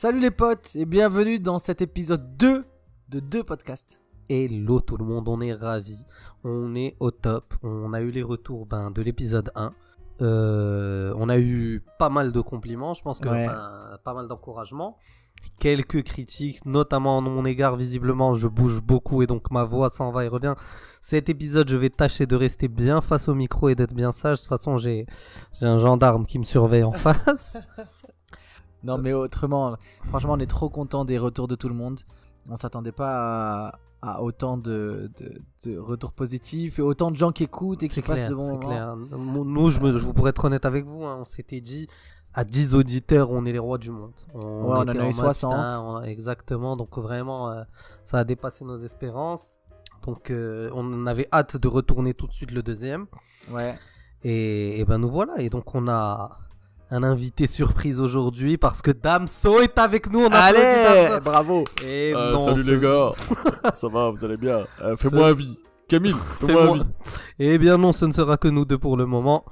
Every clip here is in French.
Salut les potes et bienvenue dans cet épisode 2 de deux podcasts. Hello tout le monde, on est ravis, on est au top, on a eu les retours ben, de l'épisode 1. Euh, on a eu pas mal de compliments, je pense que Ouais. pas mal d'encouragements. Quelques critiques, notamment en mon égard, visiblement je bouge beaucoup et donc ma voix s'en va et revient. Cet épisode, je vais tâcher de rester bien face au micro et d'être bien sage. De toute façon, j'ai un gendarme qui me surveille en face. Non mais autrement, franchement on est trop content des retours de tout le monde. On s'attendait pas à, à autant de, de- de retours positifs et autant de gens qui écoutent et qui C'est passent clair, de bons c'est moments. clair. Nous, je, me, je pourrais être honnête avec vous, hein, on s'était dit à 10 auditeurs, on est les rois du monde. On, Ouais, on en a eu mode, 60. putain, on a- exactement, donc vraiment, euh, ça a dépassé nos espérances. Donc, euh, on avait hâte de retourner tout de suite le deuxième. Ouais. Et, et ben nous voilà. Et donc, on a un invité surprise aujourd'hui parce que Damso est avec nous. On Allez, bravo. Et Euh, non, salut les gars, ça va, vous allez bien Euh, Fais-moi un vie. Camille, fais-moi un vie. Eh bien non, ce ne sera que nous deux pour le moment.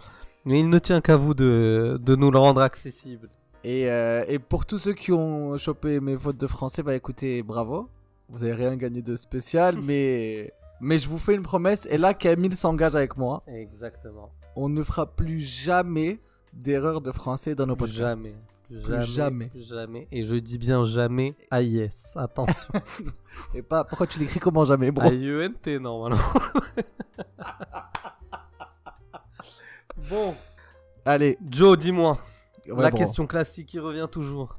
Mais il ne tient qu'à vous de, de nous le rendre accessible. Et, euh, et pour tous ceux qui ont chopé mes fautes de français, bah écoutez, bravo. Vous avez rien gagné de spécial, mais mais je vous fais une promesse. Et là, Camille s'engage avec moi. Exactement. On ne fera plus jamais d'erreur de français dans nos podcasts. Jamais. Jamais, jamais. Et je dis bien jamais. Ah yes, attention. Et pas pourquoi tu l'écris comment jamais, bro? A-I-E-N-T normalement. bon, Allez, Joe, dis-moi. ouais, la bro. question classique qui revient toujours.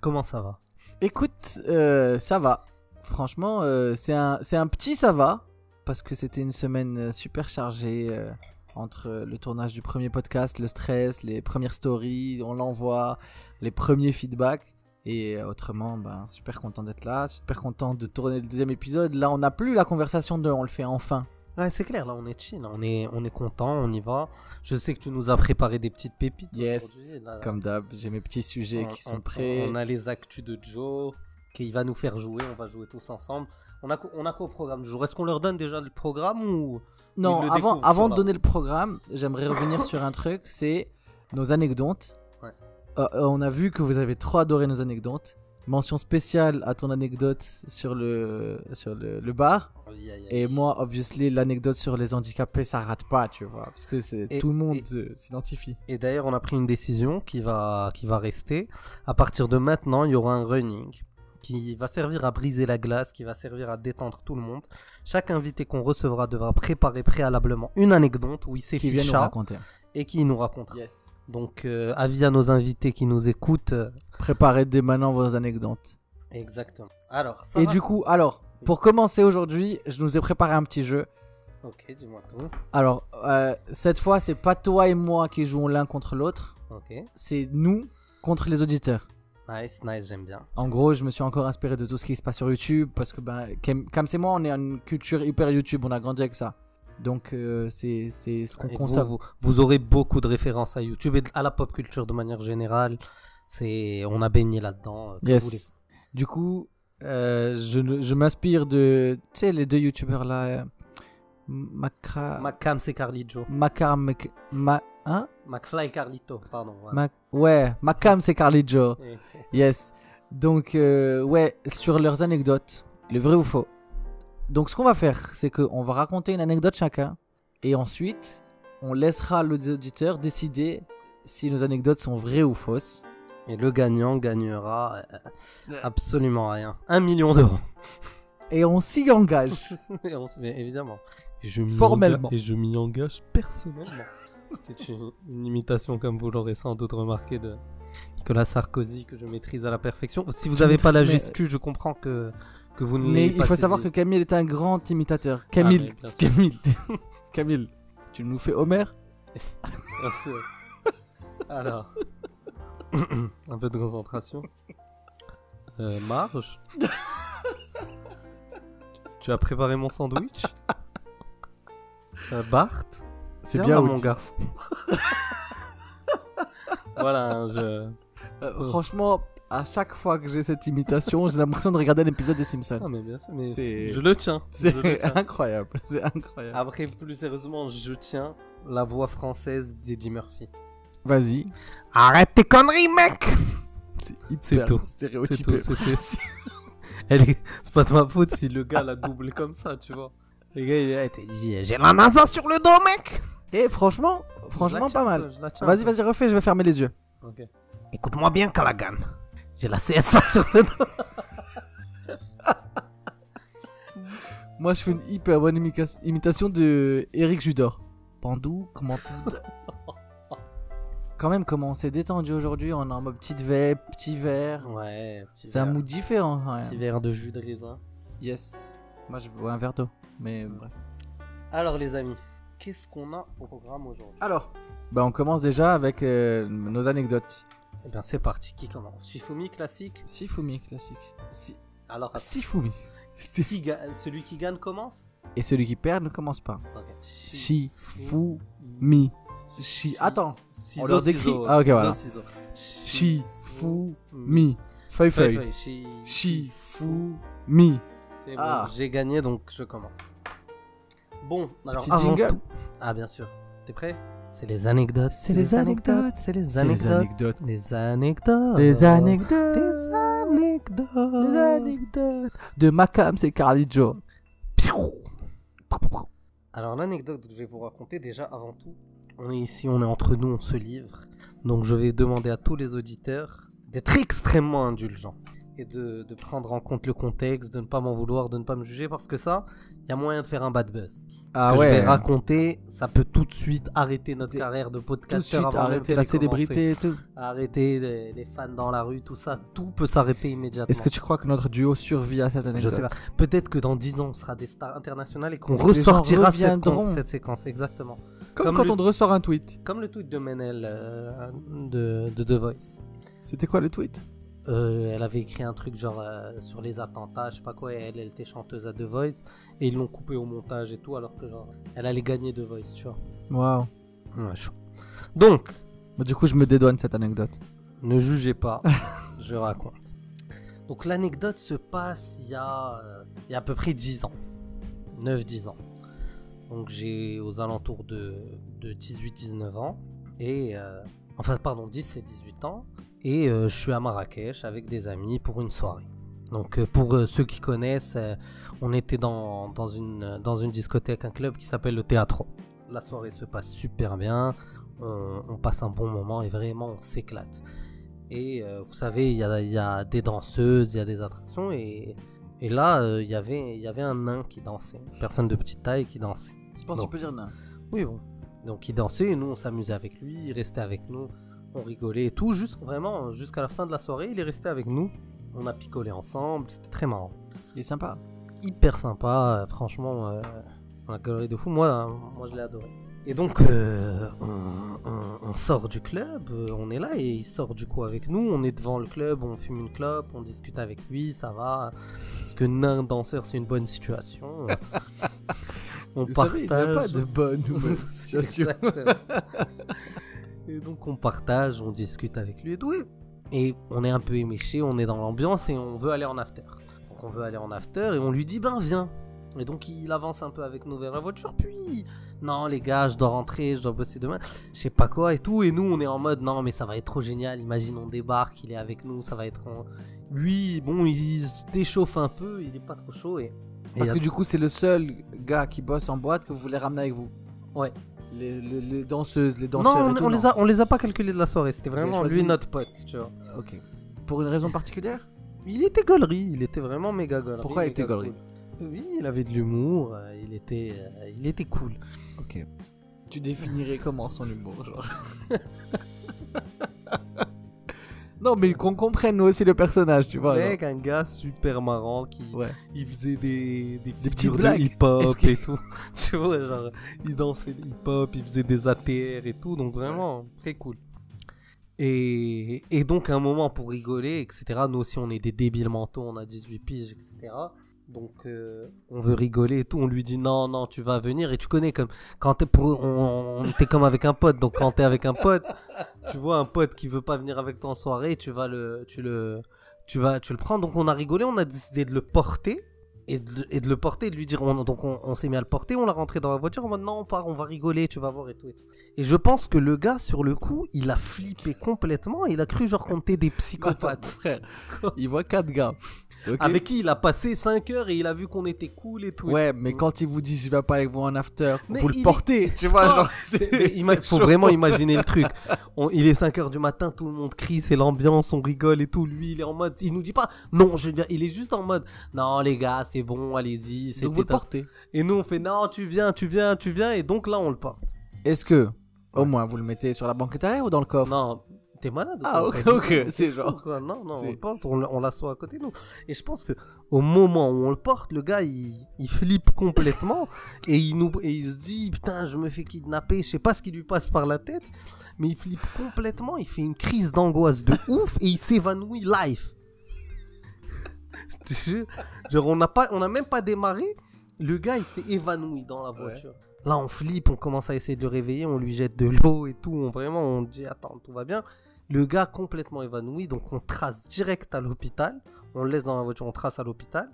Comment ça va? Écoute, euh, ça va. Franchement, euh, c'est un, un petit ça va. Parce que c'était une semaine euh, super chargée. euh, entre le tournage du premier podcast, le stress, les premières stories, on l'envoie, les premiers feedbacks. Et autrement, ben, super content d'être là, super content de tourner le deuxième épisode. Là, on n'a plus la conversation de on le fait enfin. Ouais, c'est clair, là on est chill, on est, on est content, on y va. Je sais que tu nous as préparé des petites pépites Yes, là. Comme d'hab, j'ai mes petits sujets On- qui sont on- prêts. On a les actus de Joe qui va nous faire jouer. On va jouer tous ensemble. On a, on a quoi au programme du jour? Est-ce qu'on leur donne déjà le programme ou Non, avant, avant de donner le programme, j'aimerais revenir sur un truc, c'est nos anecdotes. Ouais. Euh, on a vu que vous avez trop adoré nos anecdotes. Mention spéciale à ton anecdote sur le, sur le, le bar. Et moi, obviously, l'anecdote sur les handicapés, ça rate pas, tu vois. Parce que c'est Et- tout le monde et- s'identifie. Et d'ailleurs, on a pris une décision qui va, qui va rester. À partir de maintenant, il y aura un running qui va servir à briser la glace, qui va servir à détendre tout le monde. Chaque invité qu'on recevra devra préparer préalablement une anecdote où il s'est Qui vient nous raconter. et qui nous racontera. Yes. Donc, euh, avis à nos invités qui nous écoutent. euh, Préparez dès maintenant vos anecdotes. Exactement. Alors, ça Et va du coup, alors, pour commencer aujourd'hui, je nous ai préparé un petit jeu. Ok, dis-moi tout. Alors, euh, cette fois, c'est pas toi et moi qui jouons l'un contre l'autre. Ok. c'est nous contre les auditeurs. Nice, nice, j'aime bien. En gros, je me suis encore inspiré de tout ce qui se passe sur YouTube parce que ben, Cam et moi, on est une culture hyper YouTube, on a grandi avec ça. Donc euh, c'est c'est ce qu'on constate. vous, aurez beaucoup de références à YouTube et à la pop culture de manière générale. C'est, on a baigné là-dedans. euh, comme Yes. Du coup, euh, je, je m'inspire de, tu sais, les deux YouTubers là, euh, Macra, Macam, c'est Carlito. Macar, Mc- Ma, hein, McFly et Carlito, pardon. voilà. Mac- ouais, Macam c'est. Et- Yes. Donc, euh, ouais, sur leurs anecdotes, le vrai ou faux. Donc, ce qu'on va faire, c'est qu'on va raconter une anecdote chacun. Et ensuite, on laissera l'auditeur décider si nos anecdotes sont vraies ou fausses. Et le gagnant gagnera euh, absolument rien. Un million d'euros. Et on s'y engage. Et on s- mais évidemment. Et je m'y Formellement. Et je m'y engage personnellement. C'était une, une imitation, comme vous l'aurez sans doute remarqué, de Nicolas Sarkozy que je maîtrise à la perfection. Si vous n'avez pas la gestu, je comprends que, que vous ne Mais il pas faut savoir que. Camille est un grand imitateur. Ah, Camille. Camille, Camille, tu nous fais Homer? Bien sûr. Alors, un peu de concentration. Euh, Marge? Tu as préparé mon sandwich? Euh, Bart? C'est bien, là, mon garçon. voilà, hein, je... Euh, Franchement, à chaque fois que j'ai cette imitation, j'ai l'impression de regarder l'épisode des Simpsons. Ah, mais bien sûr, mais C'est- je le tiens. C'est incroyable, c'est incroyable. Après, plus sérieusement, je tiens la voix française d'Eddie Murphy. Vas-y. Arrête tes conneries, mec C'est tout. stéréotypé. C'est pas de ma faute si le gars l'a doublé comme ça, tu vois. Le gars, il a été dit J'ai la NASA sur le dos, mec Et franchement, franchement, la pas mal. Vas-y, vas-y, refais, je vais fermer les yeux. Ok. Écoute-moi bien, Callaghan. J'ai la CSA sur le dos. Moi, je fais une hyper bonne imica- imitation de Eric Judor. Pandou, comment tout. Quand même, comment on s'est détendu aujourd'hui, on est en mode petite vape, petit verre. Ouais, petit C'est un verre- mood différent. ouais. Petit verre de jus de raisin. Yes. Moi, je veux un verre d'eau. Mais bref. Alors, les amis, qu'est-ce qu'on a au programme aujourd'hui Alors, bah, on commence déjà avec euh, nos anecdotes. Eh bien, c'est parti. Qui commence Shifumi classique Sifumi, classique. Si... Alors, attends, Sifumi. qui ga- celui qui gagne commence Et celui qui perd ne commence pas. Ok. Shifumi. Shi... Attends. Ciseaux, On leur décrit ciseaux, Ah, ok, voilà. Shifumi. Feuille, Feuille, Shifumi. C'est Ah. bon, j'ai gagné donc je commence. Bon, alors Petit avant jingle. tout- Ah bien sûr. T'es prêt? C'est les anecdotes. C'est les anecdotes. C'est les C'est les anecdotes. anecdotes. Les anecdotes. Les anecdotes. Les anecdotes. Les anecdotes. De Macam, c'est Carly Joe. Alors l'anecdote que je vais vous raconter déjà avant tout, on est ici, on est entre nous, on se livre. Donc je vais demander à tous les auditeurs d'être extrêmement indulgents et de, de prendre en compte le contexte, de ne pas m'en vouloir, de ne pas me juger parce que ça, il y a moyen de faire un bad buzz. Ce Ah que je ouais. vais raconter, ça peut tout de suite arrêter notre carrière de Tout de podcasteur suite, même arrêter la célébrité et tout. Arrêter les, les fans dans la rue, tout ça, tout peut s'arrêter immédiatement. Est-ce que tu crois que notre duo survit à cette Je anecdote sais pas. Peut-être que dans 10 ans, on sera des stars internationales et qu'on ressortira cette, cette séquence, exactement. Comme, Comme quand le- on te ressort un tweet. Comme le tweet de Menel euh, de, de The Voice. C'était quoi le tweet? Euh, elle avait écrit un truc genre euh, sur les attentats, je sais pas quoi, et elle, elle était chanteuse à The Voice, et ils l'ont coupé au montage et tout, alors que genre, elle allait gagner The Voice, tu vois. Waouh. Ouais, chaud. Donc, Bah, Du coup, je me dédouane cette anecdote. ne jugez pas, je raconte. Donc l'anecdote se passe il y, a, euh, il y a à peu près 10 ans, 9-10 ans. Donc j'ai aux alentours de, de 18-19 ans, et enfin pardon, 10 et 18 ans, et euh, je suis à Marrakech avec des amis pour une soirée. Donc euh, pour euh, ceux qui connaissent, on était dans, dans, une, dans une discothèque, un club qui s'appelle le Théâtre. La soirée se passe super bien, on, on passe un bon moment et vraiment on s'éclate. Et vous savez, il y a, y a des danseuses, il y a des attractions, et, et là, il y avait- il y avait un nain qui dansait, une personne de petite taille qui dansait. Je pense tu peux dire non. Oui, bon. Donc il dansait et nous on s'amusait avec lui, il restait avec nous, on rigolait et tout, juste vraiment jusqu'à la fin de la soirée, il est resté avec nous. On a picolé ensemble, c'était très marrant. Il est sympa. Hyper sympa, franchement, euh, on a de fou, moi, euh, moi je l'ai adoré. Et donc euh, on, on- on sort du club, euh, on est là et il sort du coup avec nous, on est devant le club, on fume une clope, on discute avec lui, ça va. Parce que nain danseur c'est une bonne situation. on Vous savez, il n'y a pas de bonne ou mauvaise situation. Et donc on partage, on discute avec lui et tout. et- on est un peu éméché, on est dans l'ambiance et on veut aller en after. Donc on veut aller en after et on lui dit ben viens. Et donc il avance un peu avec nous vers la voiture, puis non les gars, je dois rentrer, je dois bosser demain, je sais pas quoi et tout. Et nous on est en mode non mais ça va être trop génial, imagine on débarque, il est avec nous, ça va être... en- Lui, bon, il se déchauffe un peu, il est pas trop chaud et... et Parce a- que du coup, c'est le seul gars qui bosse en boîte que vous voulez ramener avec vous. Ouais. Les, les- les danseuses, les danseurs. Non, et on, tout, on non. les a, on les a pas calculés de la soirée, c'était vraiment lui notre pote, tu vois. Ok. Pour une raison particulière Il était gaulerie, il était vraiment méga gaulerie. Pourquoi il était gaulerie cool. Oui, il avait de l'humour, euh, il était, euh, il était cool. Ok. Tu définirais comment son humour, genre? Non, mais qu'on comprenne nous aussi le personnage, tu vois. Mec, un gars super marrant qui. Ouais. il faisait des, des, petites figures de blagues. hip-hop que- et tout. tu vois, genre, il dansait hip-hop, il faisait des ATR et tout, donc vraiment très cool. Et, et donc, un moment pour rigoler, etc. Nous aussi, on est des débiles mentaux, on a 18 piges, etc. Donc, euh, on veut rigoler et tout. On lui dit non, non, tu vas venir. Et tu connais comme quand t'es pour, on, on était comme avec un pote. Donc, quand t'es avec un pote, tu vois un pote qui veut pas venir avec toi en soirée, tu vas le, tu le, tu vas, tu le prends. Donc, on a rigolé, on a décidé de le porter. et de, et de le porter, de lui dire, on- donc on, on s'est mis à le porter, on l'a rentré dans la voiture en mode non, on part, on va rigoler, tu vas voir et tout et tout. Et je pense que le gars, sur le coup, il a flippé complètement, il a cru genre qu'on était des Attends, psychopathes. frère, il voit quatre gars. Avec qui il a passé 5 heures et il a vu qu'on était cool et tout. Ouais, mais quand il vous dit je vais pas avec vous en after, Mais vous le est- portez, tu vois, genre. c'est- c'est faut chaud. vraiment imaginer le truc. On- il est 5 heures du matin, tout le monde crie, c'est l'ambiance, on rigole et tout. Lui, il est en mode, il nous dit pas non, je veux dire, il est juste en mode non, les gars, c'est bon, allez-y. Donc vous le portez. Et nous, on fait non, tu viens, tu viens, tu viens. Et donc là, on le porte. Est-ce que, au moins, vous le mettez sur la banquette arrière ou dans le coffre? Non, t'es malade Ah, ok, c'est genre- quoi. Non, non, on le porte, on, l'assoit à côté de nous. Et je pense que au moment où on le porte, le gars, il, il flippe complètement et il, nous, et il se dit Putain, je me fais kidnapper. Je sais pas ce qui lui passe par la tête, mais il flippe complètement. Il fait une crise d'angoisse de ouf et il s'évanouit live. je te jure. Genre, on n'a pas, on n'a même pas démarré. Le gars, il s'est évanoui dans la voiture. Là, on flippe, on commence à essayer de le réveiller, on lui jette de l'eau et tout. On, vraiment, on dit Attends, tout va bien. Le gars complètement évanoui, donc on trace direct à l'hôpital. On le laisse dans la voiture, on trace à l'hôpital.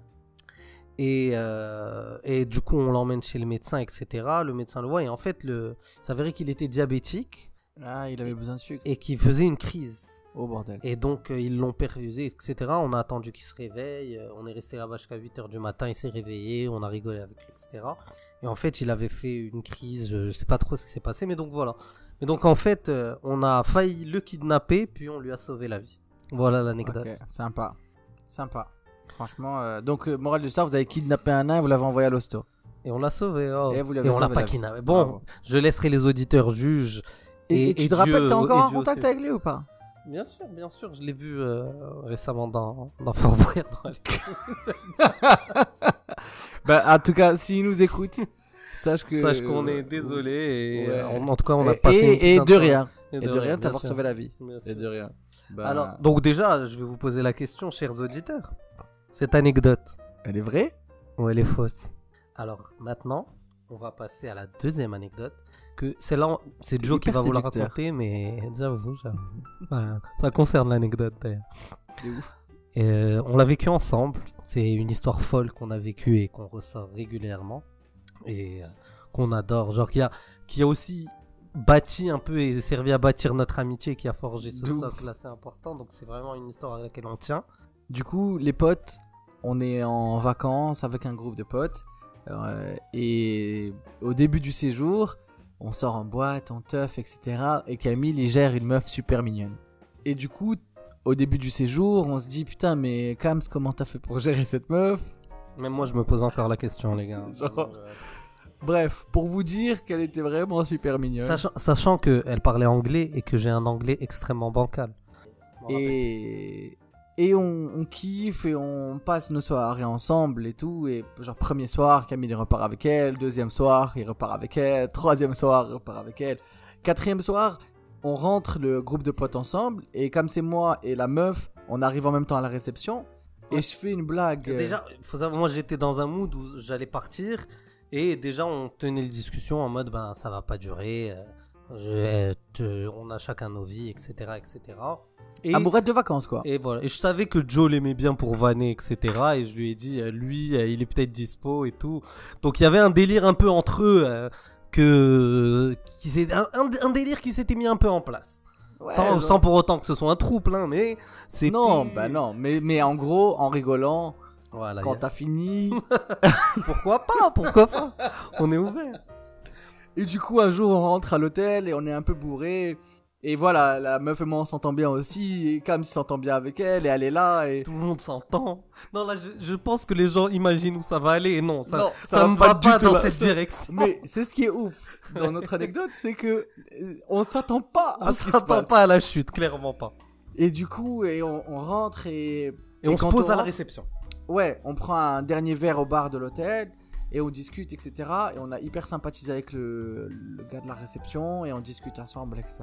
Et, euh, et du coup, on l'emmène chez le médecin, etc. Le médecin le voit et en fait, le... il s'avérait qu'il était diabétique Ah, il avait besoin de sucre. et qu'il faisait une crise. Oh bordel. Et donc, euh, ils l'ont perfusé, etc. On a attendu qu'il se réveille. euh, on est resté là-bas jusqu'à 8h du matin. Il s'est réveillé. On a rigolé avec lui, etc. Et en fait, il avait fait une crise. Je, je sais pas trop ce qui s'est passé, mais donc voilà. Mais donc, en fait, euh, on a failli le kidnapper, puis on lui a sauvé la vie. Voilà l'anecdote. Ok, sympa. Sympa. Franchement, euh, donc, euh, morale de l'histoire, vous avez kidnappé un nain et vous l'avez envoyé à l'hosto. Et on l'a sauvé. oh. Et vous l'avez on l'a sauvé pas la vie. kidnappé. Bon, Bravo. je laisserai les auditeurs juges. Et, Et- et tu et te rappelles, t'es encore et en Dieu contact aussi. avec lui ou pas? Bien sûr, bien sûr. Je l'ai vu euh, récemment dans, dans Fort Boyard. dans Bah, en tout cas, s'il nous écoute, sache que. Sache qu'on est désolé. Et, Ouais. euh, en, en tout cas, on a Et, passé. et, et de rien. Et de rien, bien t'avoir sûr. sauvé la vie. Et de rien. Bah, Alors, donc déjà, je vais vous poser la question, chers auditeurs. Cette anecdote, elle est vraie? Ou elle est fausse Alors, maintenant, on va passer à la deuxième anecdote. Que c'est là, c'est Joe qui va vous la raconter, mais j'avoue, j'avoue. Ouais, ça concerne l'anecdote d'ailleurs. C'est ouf. Et, euh, on l'a vécu ensemble. C'est une histoire folle qu'on a vécue et qu'on ressort régulièrement. Et euh, qu'on adore. Genre, qui a, qui a aussi bâti un peu et servi à bâtir notre amitié, qui a forgé ce socle assez important. Donc, c'est vraiment une histoire à laquelle on tient. Du coup, les potes, on est en vacances avec un groupe de potes. euh, et au début du séjour, on sort en boîte, en teuf, etc. Et Camille, il gère une meuf super mignonne. Et du coup, au début du séjour, on se dit Putain, mais Kams, comment t'as fait pour gérer cette meuf? Même moi, je me pose encore la question, les gars. Genre, Bref, pour vous dire qu'elle était vraiment super mignonne. Sachant, sachant qu'elle parlait anglais et que j'ai un anglais extrêmement bancal. Et, et on, on kiffe et on passe nos soirées ensemble et tout. Et genre, premier soir, Camille il repart avec elle. Deuxième soir, il repart avec elle. Troisième soir, il repart avec elle. Quatrième soir, on rentre le groupe de potes ensemble. Et comme c'est moi et la meuf, on arrive en même temps à la réception. Et je fais une blague. euh, Déjà, faut savoir, moi j'étais dans un mood où j'allais partir et déjà on tenait les discussions en mode ben ça va pas durer, euh, je- te- on a chacun nos vies, etc. etc. Et, amourette de vacances, quoi. et voilà. Et je savais que Joe l'aimait bien pour vanner, etc. Et je lui ai dit, euh, lui, euh, il est peut-être dispo et tout. Donc il y avait un délire un peu entre eux. euh, que qui s'est- un, un- un délire qui s'était mis un peu en place Ouais, sans, pour autant que ce soit un trouble hein, mais c'est Non, bah non. Mais, mais en gros, en rigolant, voilà, quand a- t'as fini. pourquoi pas pourquoi pas? On est ouvert Et du coup, un jour, on rentre à l'hôtel et on est un peu bourré. Et voilà, la meuf et moi, on s'entend bien aussi. Et Cam s'entend bien avec elle et elle est là. Et... tout le monde s'entend. Non, là, je, je pense que les gens imaginent où ça va aller. Et non, ça, Non, ça, va pas va du pas tout dans là. cette direction. Mais c'est ce qui est ouf dans notre anecdote, c'est que euh, on s'attend pas à on ce qui se s'attend passe. pas à la chute, clairement pas. Et du coup, et on, on rentre et Et, on se pose à la réception. Ouais, on prend un dernier verre au bar de l'hôtel et on discute, etc. Et on a hyper sympathisé avec le, le gars de la réception et on discute ensemble, etc.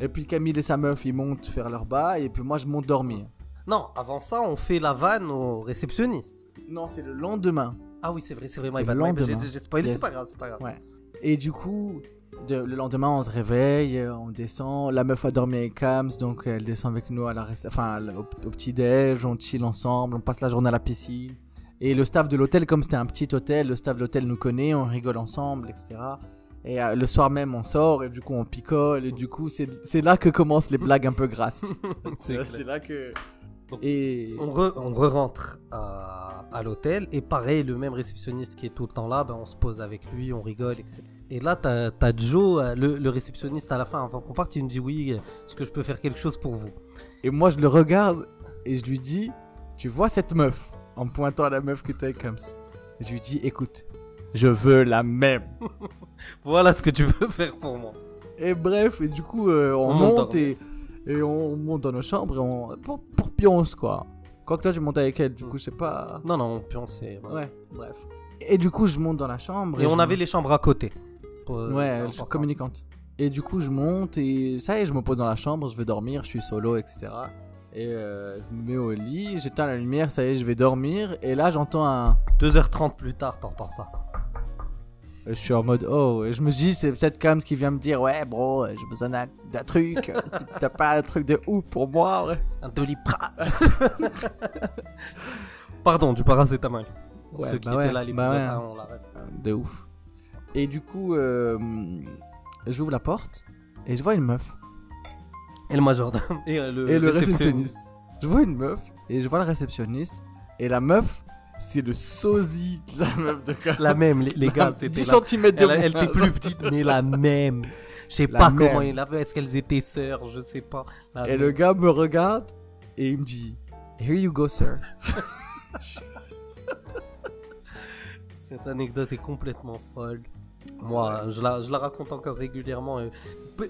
Et puis Camille et sa meuf, ils montent faire leur bail et puis moi, je monte dormir. Non, avant ça, on fait la vanne au réceptionniste. Non, c'est le lendemain. Ah oui, c'est vrai, c'est vrai. C'est le lendemain. J'ai spoilé, Yes. c'est pas grave, c'est pas grave. Ouais. Et du coup, de- le lendemain, on se réveille, on descend. La meuf a dormi avec Kams, donc elle descend avec nous à la enfin, au, au petit-déj, on chill ensemble, on passe la journée à la piscine. Et le staff de l'hôtel, comme c'était un petit hôtel, le staff de l'hôtel nous connaît, on rigole ensemble, etc. Et euh, le soir même, on sort et du coup, on picole. Et du coup, c'est c'est là que commencent les blagues un peu grasses. C'est là que. Donc, Et. On, re- on re-rentre à, à l'hôtel et pareil, le même réceptionniste qui est tout le temps là, ben, on se pose avec lui, on rigole, etc. Et là, t'as as Joe, euh, le, le réceptionniste à la fin, avant qu'on parte, il me dit oui, est-ce que je peux faire quelque chose pour vous? Et moi, je le regarde et je lui dis Tu vois cette meuf? En me pointant à la meuf que t'as avec. Et je lui dis Écoute, je veux la même. Voilà ce que tu peux faire pour moi. Et bref, et du coup, euh, on, On monte et, et on monte dans nos chambres et on, pour, pour pionce, quoi. Quoique toi, tu montes avec elle, du coup, je sais pas. Non, non, sait. voilà. Ouais, bref. Et du coup, je monte dans la chambre. Et on avait les chambres à côté. Pour- euh, c'est Ouais, je suis communicante. Et du coup, je monte et ça y est, je me pose dans la chambre, je vais dormir, je suis solo, etc. Et euh, je me mets au lit, j'éteins la lumière, ça y est, je vais dormir. Et là, j'entends un. 2h30 plus tard, t'entends ça. Je suis en mode oh, et je me dis, c'est peut-être Kams qui vient me dire, ouais, bro, j'ai besoin d'un d'un truc. T'as pas un truc de ouf pour moi, ouais. Un doliprane. Pardon, du paracétamol. Ouais, Ceux qui bah ouais, étaient là, bah ouais. 1, on l'arrête. De ouf. Et du coup, euh, j'ouvre la porte et je vois une meuf. Et le majordome. Et le, et le réceptionniste. réceptionniste. Je vois une meuf et je vois le réceptionniste. Et la meuf, c'est le sosie de la meuf de Kams. La même, les, les gars, c'était 10 la... cm de Elle, elle était plus petite, mais la même. Je sais pas même. comment il avait. Est-ce qu'elles étaient sœurs Je sais pas. La Et même. le gars me regarde et il me dit Here you go, sir. Cette anecdote est complètement folle. Moi, je, la, je la raconte encore régulièrement.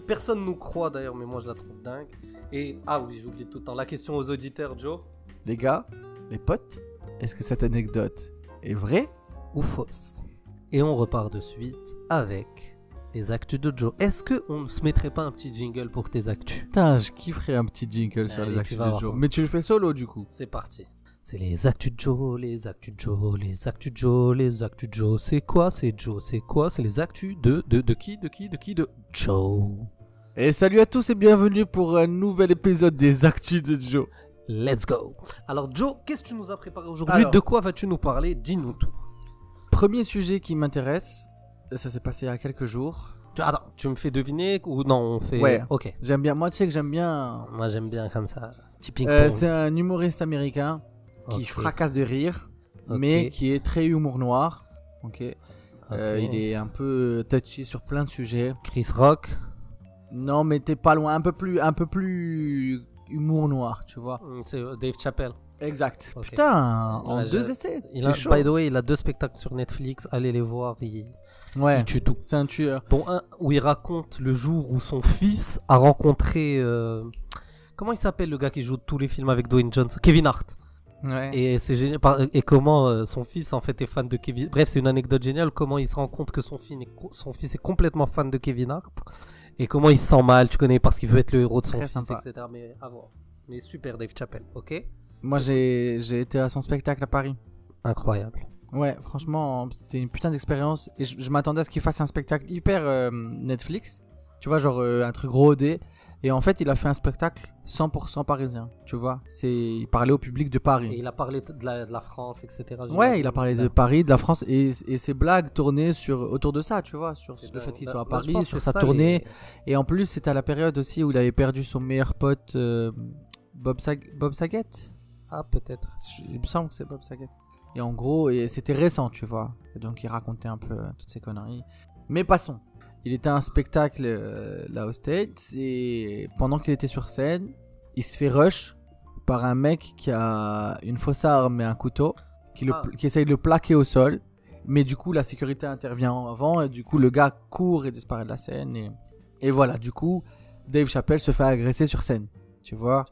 personne nous croit d'ailleurs, mais moi je la trouve dingue. Et ah oui, j'oublie tout le temps. La question aux auditeurs, Joe Les gars, les potes, est-ce que cette anecdote est vraie ou fausse? Et on repart de suite avec les actus de Joe. Est-ce que on ne se mettrait pas un petit jingle pour tes actus? Putain, je kifferais un petit jingle sur Allez, les tu actus de Joe. Mais tu le fais solo du coup. C'est parti. C'est les actus de Joe, les actus de Joe, les actus de Joe, les actus de Joe. C'est quoi? C'est Joe, c'est quoi? C'est les actus de, de, de qui? De qui? De qui? De Joe. Et salut à tous et bienvenue pour un nouvel épisode des actus de Joe. Let's go. Alors Joe, qu'est-ce que tu nous as préparé aujourd'hui. De quoi vas-tu nous parler Dis-nous tout. Premier sujet qui m'intéresse, ça s'est passé il y a quelques jours. Tu- Attends, tu me fais deviner ou non On fait. Ouais. Ok. J'aime bien, moi tu sais que j'aime bien. Moi j'aime bien comme ça. Petit ping Euh, c'est un humoriste américain qui Ok. fracasse de rire, Ok. mais qui est très humour noir. Ok. Euh, il est un peu touchy sur plein de sujets. Chris Rock. Non, mais t'es pas loin, un peu plus, un peu plus humour noir, tu vois. Mm, C'est euh, Dave Chappelle. Exact. Putain, en Ouais, deux je- essais. Il a, chaud. by the way, il a deux spectacles sur Netflix. Allez les voir. Il, Ouais. il tue tout. C'est un tueur. Dont un où il raconte le jour où son fils a rencontré. euh, Comment il s'appelle le gars qui joue tous les films avec Dwayne Johnson? Kevin Hart. Ouais. Et c'est génial. Et comment euh, son fils en fait est fan de Kevin. Bref, c'est une anecdote géniale. Comment il se rend compte que son, fils est, co- son fils est complètement fan de Kevin Hart. Et comment il se sent mal, tu connais, parce qu'il veut être le héros de son Très fils, sympa. etc. Mais à voir. Mais super, Dave Chappelle, ok? Moi, j'ai été à son spectacle à Paris. Incroyable. Ouais, franchement, c'était une putain d'expérience. Et je, je m'attendais à ce qu'il fasse un spectacle hyper euh, Netflix. Tu vois, genre euh, un truc gros OD. Et en fait, il a fait un spectacle 100% parisien. Tu vois, c'est il parlait au public de Et Paris. il a parlé de la, de la France, etc. Ouais, il a parlé de Paris, de la France et, et ses blagues tournaient sur autour de ça, tu vois, sur le fait qu'il Bah, soit à je Paris, sur sa tournée. Et en plus, c'était à la période aussi où il avait perdu son meilleur pote euh, Bob, Sag- Bob Saget. Ah, peut-être. Il me semble que c'est Bob Saget. Et en gros, et c'était récent, tu vois. Et donc il racontait un peu toutes ces conneries. Mais passons. Il était à un spectacle euh, là au States et pendant qu'il était sur scène, il se fait rush par un mec qui a une fausse arme et un couteau, qui, le, Ah. qui essaye de le plaquer au sol. Mais du coup, la sécurité intervient avant et du coup, le gars court et disparaît de la scène. Et, et voilà, du coup, Dave Chappelle se fait agresser sur scène. Tu vois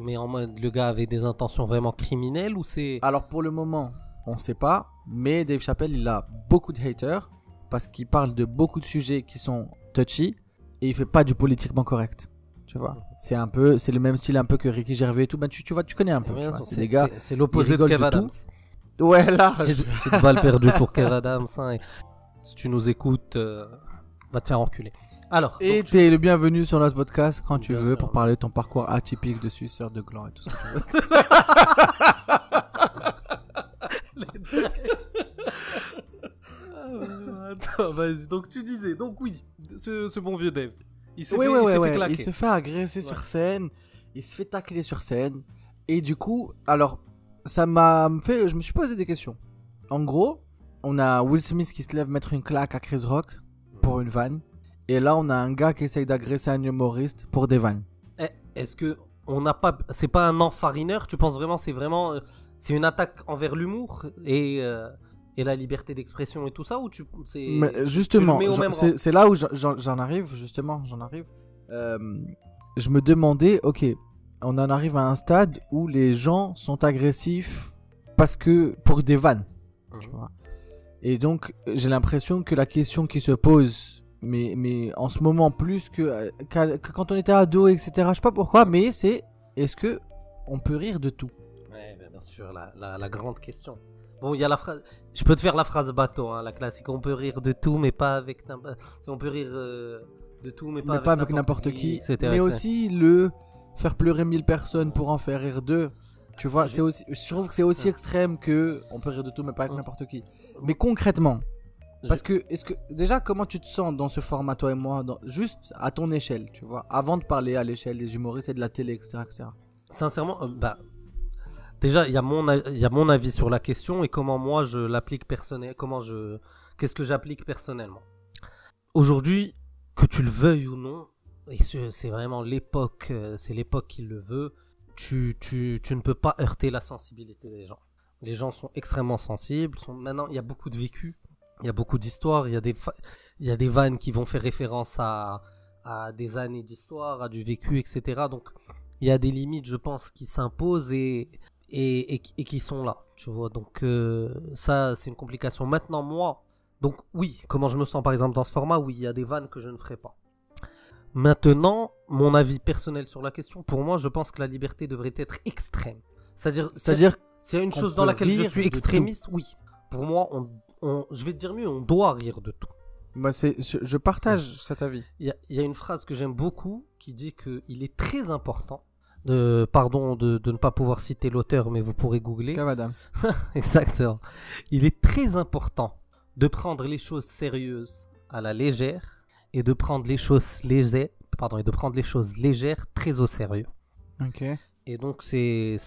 Mais en mode, le gars avait des intentions vraiment criminelles ou c'est. Alors pour le moment, on sait pas, mais Dave Chappelle, il a beaucoup de haters parce qu'il parle de beaucoup de sujets qui sont touchy et il fait pas du politiquement correct. Tu vois, c'est un peu, c'est le même style un peu que Ricky Gervais et tout. Ben tu, tu vois, tu connais un peu. Eh vois, c'est- des gars. c'est- l'opposé de Kev Adams. Ouais là. Petite balle perdue pour Kev Adams. hein, et si tu nous écoutes, euh, va te faire enculer. Alors, Et donc, tu- t'es le bienvenu sur notre podcast quand tu Bien veux sûr. pour parler de ton parcours atypique de suceur de gland et tout ça. donc tu disais, donc oui, ce, ce bon vieux Dave. Il s'est fait, oui, il fait claquer. Se fait agresser Ouais. sur scène, il se fait tacler sur scène. Et du coup, alors, ça m'a fait. Je me suis posé des questions. En gros, on a Will Smith qui se lève mettre une claque à Chris Rock pour une vanne. Et là, on a un gars qui essaye d'agresser un humoriste pour des vannes. Eh, Est-ce que on n'a pas, c'est pas un enfarineur? Tu penses vraiment, c'est vraiment, euh, c'est une attaque envers l'humour? Et euh, et la liberté d'expression et tout ça ou tu, c'est Mais justement, mets au j'en- même c'est rang? c'est là où j'en- arrive, justement, j'en arrive. Euh, je me demandais, ok, on en arrive à un stade où les gens sont agressifs parce que pour des vannes. tu vois. Et donc, j'ai l'impression que la question qui se pose, mais, mais en ce moment plus que, que quand on était ado, etc., je sais pas pourquoi, mais c'est est-ce que on peut rire de tout? Ouais, ben, bien sûr, la, la, la grande question. Bon, il y a la phrase. Je peux te faire la phrase bateau, hein, la classique. On peut rire de tout, mais pas avec. On peut rire euh, de tout, mais pas mais avec, n'importe qui. Mais aussi le faire pleurer 1000 personnes pour en faire rire deux. Tu vois, Je- c'est aussi, je trouve que c'est aussi extrême que on peut rire de tout, mais pas avec n'importe qui. Mais concrètement, parce que, est-ce que, déjà, comment tu te sens dans ce format, toi et moi, dans- juste à ton échelle, tu vois, avant de parler à l'échelle des humoristes et de la télé, etc. etc. Sincèrement, euh, bah. Déjà, il y, a mon avis sur la question et comment moi je l'applique personnellement. Comment je. Qu'est-ce que j'applique personnellement Aujourd'hui, que tu le veuilles ou non, et ce- c'est vraiment l'époque, euh, c'est l'époque qui le veut, tu, tu, tu ne peux pas heurter la sensibilité des gens. Les gens sont extrêmement sensibles. Maintenant, il y a beaucoup de vécu, il y a beaucoup d'histoires, il y, a des il y a des vannes qui vont faire référence à, à des années d'histoire, à du vécu, etc. Donc, il y a des limites, je pense, qui s'imposent et, et, et, qui- et qui sont là. Tu vois, donc euh, ça, c'est une complication. Maintenant, moi, donc oui, comment je me sens par exemple dans ce format, oui, il y a des vannes que je ne ferai pas. Maintenant, mon avis personnel sur la question, pour moi, je pense que la liberté devrait être extrême. C'est-à-dire, C'est-à-dire, s'il y a une chose dans laquelle je suis extrémiste, oui. Pour moi, on, on- je vais te dire mieux, on doit rire de tout. moi, c'est, je, je partage cet avis. Il y a, il y a une phrase que j'aime beaucoup qui dit qu'il est très important, de, pardon de, de ne pas pouvoir citer l'auteur, mais vous pourrez googler. Kev Adams. Exactement. Il est très important de prendre les choses sérieuses à la légère et de prendre les choses légères, pardon, et de prendre les choses légères très au sérieux. Ok. Et donc c'est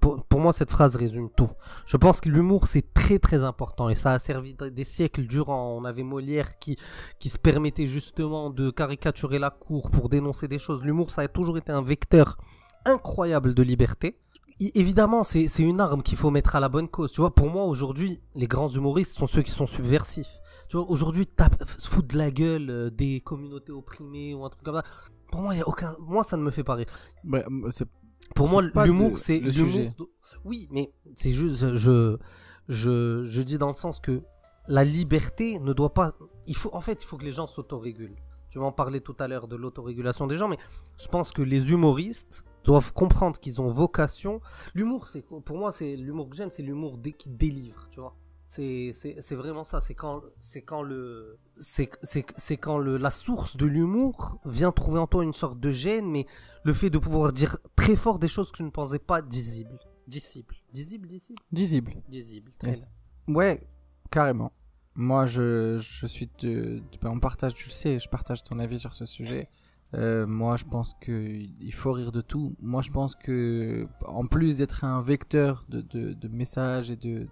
pour, pour moi cette phrase résume tout. Je pense que l'humour c'est très très important et ça a servi des siècles durant. On avait Molière qui qui se permettait justement de caricaturer la cour pour dénoncer des choses. L'humour ça a toujours été un vecteur incroyable de liberté. Évidemment c'est une arme qu'il faut mettre à la bonne cause. Tu vois pour moi aujourd'hui les grands humoristes sont ceux qui sont subversifs. Tu vois aujourd'hui se foutre de la gueule euh, des communautés opprimées ou un truc comme ça. Pour moi y a aucun moi ça ne me fait pas rire. C'est Pour moi, l'humour, c'est le sujet. Oui, mais c'est juste, je, je, je dis dans le sens que la liberté ne doit pas. Il faut, en fait, il faut que les gens s'autorégulent. Tu vas en parler tout à l'heure de l'autorégulation des gens, mais je pense que les humoristes doivent comprendre qu'ils ont vocation. L'humour, c'est pour moi, c'est l'humour que j'aime, c'est l'humour dé- qui délivre, tu vois. C'est vraiment ça. C'est quand, c'est quand le, c'est quand le, la source de l'humour vient trouver en toi une sorte de gêne, mais le fait de pouvoir dire très fort des choses que je ne pensais pas. Dissibles. Dissibles, dissibles Visible. Dissibles. Très Yes. bien. Ouais, carrément. Moi, je, je suis de, de- ben, on partage, tu le sais, je partage ton avis sur ce sujet. Euh, moi, je pense que il faut rire de tout. Moi, je pense que, en plus d'être un vecteur de, de, messages et de-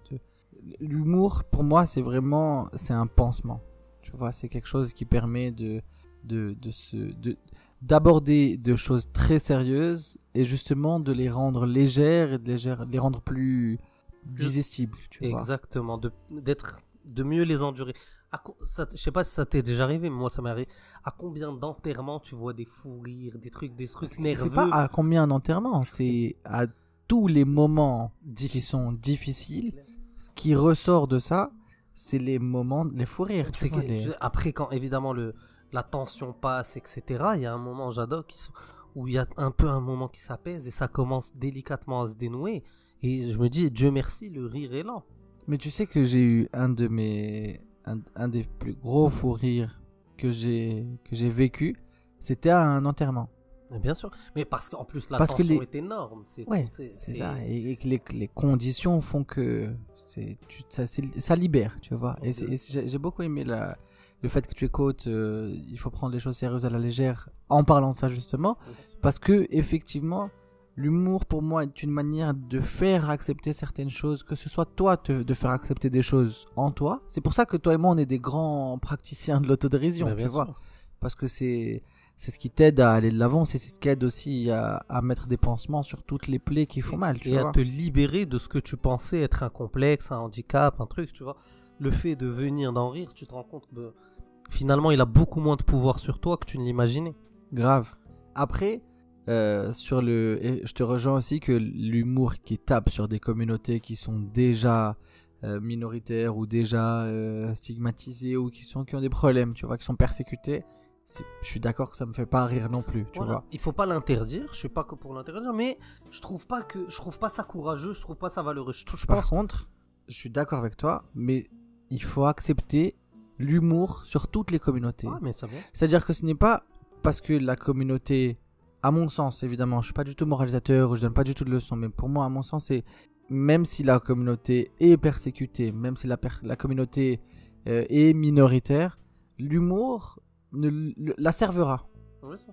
l'humour, pour moi, c'est vraiment, c'est un pansement. Tu vois, c'est quelque chose qui permet de, de, de se, de, d'aborder de choses très sérieuses et justement de les rendre légères et de les, rendre plus digestibles. Tu vois. Exactement. De, d'être, de mieux les endurer. À ça, je sais pas si ça t'est déjà arrivé, mais moi ça m'est arrivé. À combien d'enterrements tu vois des fous rires, des trucs, des trucs nerveux C'est pas à combien d'enterrements, c'est à tous les moments qui sont difficiles. Ce qui ressort de ça, c'est les moments, les fous rires. tu C'est vois, que- les- je- Après, quand évidemment le, la tension passe, etc., il y a un moment, j'adore, où il y a un peu un moment qui s'apaise et ça commence délicatement à se dénouer. Et je me dis, Dieu merci, le rire est lent. Mais tu sais que j'ai eu un de mes, un, un des plus gros fous rires que j'ai vécu, c'était à un enterrement. Bien sûr. Mais parce qu'en plus, la Parce que tension les- est énorme. C'est, Ouais, c'est- ça, et, et que les, que les conditions font que c'est, tu- ça, c'est- ça libère, tu vois. Et, c'est- et c'est- j'ai- beaucoup aimé la, le fait que tu es coach, euh, il faut prendre les choses sérieuses à la légère en parlant de ça justement. Parce que, effectivement, l'humour pour moi est une manière de faire accepter certaines choses, que ce soit toi te- de faire accepter des choses en toi. C'est pour ça que toi et moi, on est des grands praticiens de l'autodérision, Bah, tu vois. Parce que c'est. C'est ce qui t'aide à aller de l'avant, c'est ce qui aide aussi à, à mettre des pansements sur toutes les plaies qui font mal, tu et vois. à te libérer de ce que tu pensais être un complexe, un handicap, un truc, tu vois. Le fait de venir d'en rire, tu te rends compte que finalement il a beaucoup moins de pouvoir sur toi que tu ne l'imaginais. Grave. Après, euh, sur le, et je te rejoins aussi que l'humour qui tape sur des communautés qui sont déjà euh, minoritaires ou déjà euh, stigmatisées ou qui sont qui ont des problèmes, tu vois, qui sont persécutées. Je suis d'accord que ça me fait pas rire non plus, tu Voilà. vois. Il faut pas l'interdire, je suis pas que pour l'interdire, mais je trouve pas que je trouve pas ça courageux, je trouve pas ça valeureux. Je, je Par pense contre, je suis d'accord avec toi, mais il faut accepter l'humour sur toutes les communautés. Ouais, mais ça va. C'est-à-dire que ce n'est pas parce que la communauté, à mon sens évidemment, je suis pas du tout moralisateur ou je donne pas du tout de leçons, mais pour moi, à mon sens, c'est même si la communauté est persécutée, même si la, per- la communauté euh, est minoritaire, l'humour ne la servera.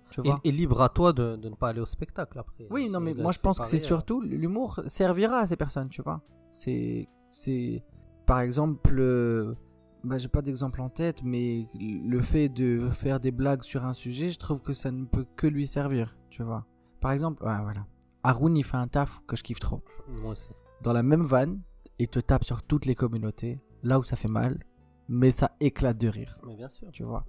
Tu Et, vois et libre à toi de, de ne pas aller au spectacle après. Oui, non, mais moi je pense que c'est parler, surtout l'humour servira à ces personnes, tu vois. C'est, c'est, par exemple, euh, bah, j'ai pas d'exemple en tête, mais le fait de faire des blagues sur un sujet, je trouve que ça ne peut que lui servir, tu vois. Par exemple, ouais, voilà. Haroun, il fait un taf que je kiffe trop. euh, Moi aussi. Dans la même vanne, il te tape sur toutes les communautés, là où ça fait mal, mais ça éclate de rire Mais bien sûr. tu vois.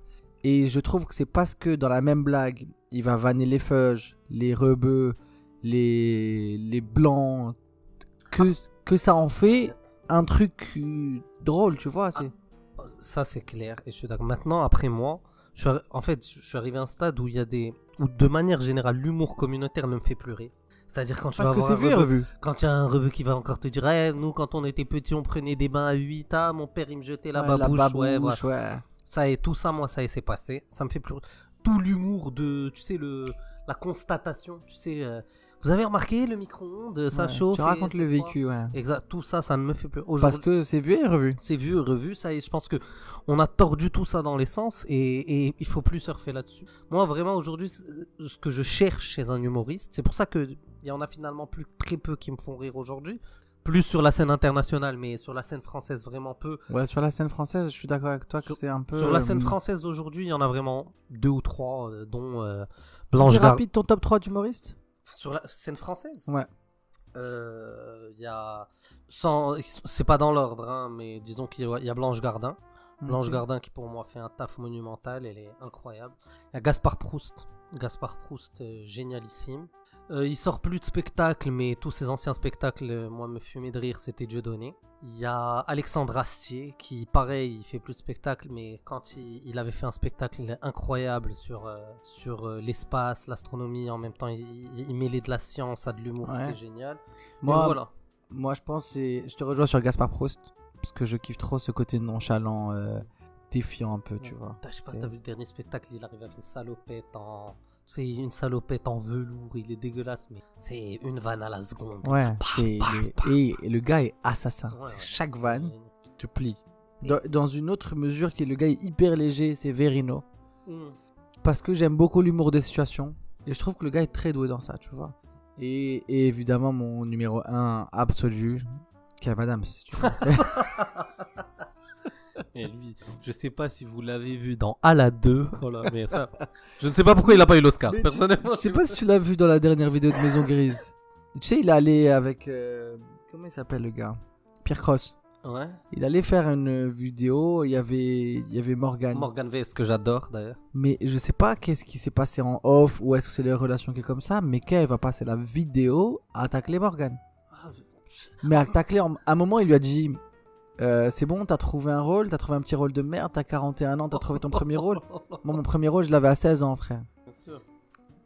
Et je trouve que c'est parce que dans la même blague, il va vanner les feuges, les rebeux, les, les blancs, que, que ça en fait un truc euh, drôle, tu vois. C'est... Ça c'est clair et je suis d'accord. Maintenant après moi, je suis en fait je suis arrivé à un stade où il y a des où de manière générale l'humour communautaire ne me fait plus rire. C'est-à-dire quand tu Parce vas que voir c'est un revu. Quand il y a un rebeu qui va encore te dire Eh, nous quand on était petits on prenait des bains à 8 ah mon père il me jetait la Ouais, babouche, voilà. babouche, ouais. Ça et tout ça moi ça y est c'est passé ça me fait plus tout l'humour de tu sais le la constatation tu sais euh, vous avez remarqué le micro-ondes ça Ouais, chauffe Tu et racontes le vécu, ouais. exact tout ça ça ne me fait plus Parce que c'est vu et revu. c'est vu et revu ça y est je pense que on a tordu tout ça dans les sens et, et il faut plus surfer là-dessus moi vraiment aujourd'hui ce que je cherche chez un humoriste c'est pour ça que il y en a finalement plus très peu qui me font rire aujourd'hui plus sur la scène internationale mais sur la scène française vraiment peu Ouais, sur la scène française, je suis d'accord avec toi que c'est un peu. Sur la scène euh, française d'aujourd'hui, il y en a vraiment deux ou trois, euh, dont euh, Blanche Gardin. rapide ton top 3 d'humoriste Sur la scène française? Ouais. euh, Il y a. Sans... C'est pas dans l'ordre, hein, mais disons qu'il y a- Blanche Gardin. Blanche. Gardin qui pour moi fait un taf monumental, elle est incroyable. Il y a Gaspard Proust. Gaspard Proust, génialissime. Euh, il sort plus de spectacles, mais tous ses anciens spectacles, euh, moi, me fumaient de rire, c'était Dieu donné. Il y a Alexandre Astier, qui, pareil, il fait plus de spectacles, mais quand il, il avait fait un spectacle incroyable sur, euh, sur euh, l'espace, l'astronomie, en même temps, il, mêlait de la science à de l'humour, Ouais. c'était génial. Moi, Mais voilà. Moi, je pense. Je te rejoins sur Gaspard Proust. Parce que je kiffe trop ce côté nonchalant, défiant un peu, tu vois. Je sais pas si t'as vu le dernier spectacle, il arrive avec une salopette en. C'est une salopette en velours, il est dégueulasse, mais c'est une vanne à la seconde. Ouais, Bah, c'est. Et, et le gars est assassin. Ouais, C'est ouais. Chaque vanne te plie. Dans, dans une autre mesure, qui est le gars est hyper léger, c'est Verino. Mm. Parce que j'aime beaucoup l'humour des situations. Et je trouve que le gars est très doué dans ça, tu vois. Et, et évidemment, mon numéro 1 absolu, Kev Adams. Tu vois, Et lui, je sais pas si vous l'avez vu dans À la 2. Voilà, mais ça. Je ne sais pas pourquoi il a pas eu l'Oscar. Mais Personnellement, Je sais pas si tu l'as vu dans la dernière vidéo de Maison Grise. Tu sais, il est allé avec. euh, comment il s'appelle le gars? Pierre Cross. Ouais. Il allait faire une vidéo, il y avait, il y avait Morgan. Morgan V, que j'adore d'ailleurs. Mais je sais pas qu'est-ce qui s'est passé en off ou est-ce que c'est leur relation qui est comme ça, mais Kev va passer la vidéo à tacler Morgan. Mais à tacler, en- à un moment, il lui a dit euh, C'est bon, t'as trouvé un rôle, t'as trouvé un petit rôle de merde, t'as 41 ans, t'as trouvé ton premier rôle. Moi, mon premier rôle, je l'avais à 16 ans, frère. Bien sûr.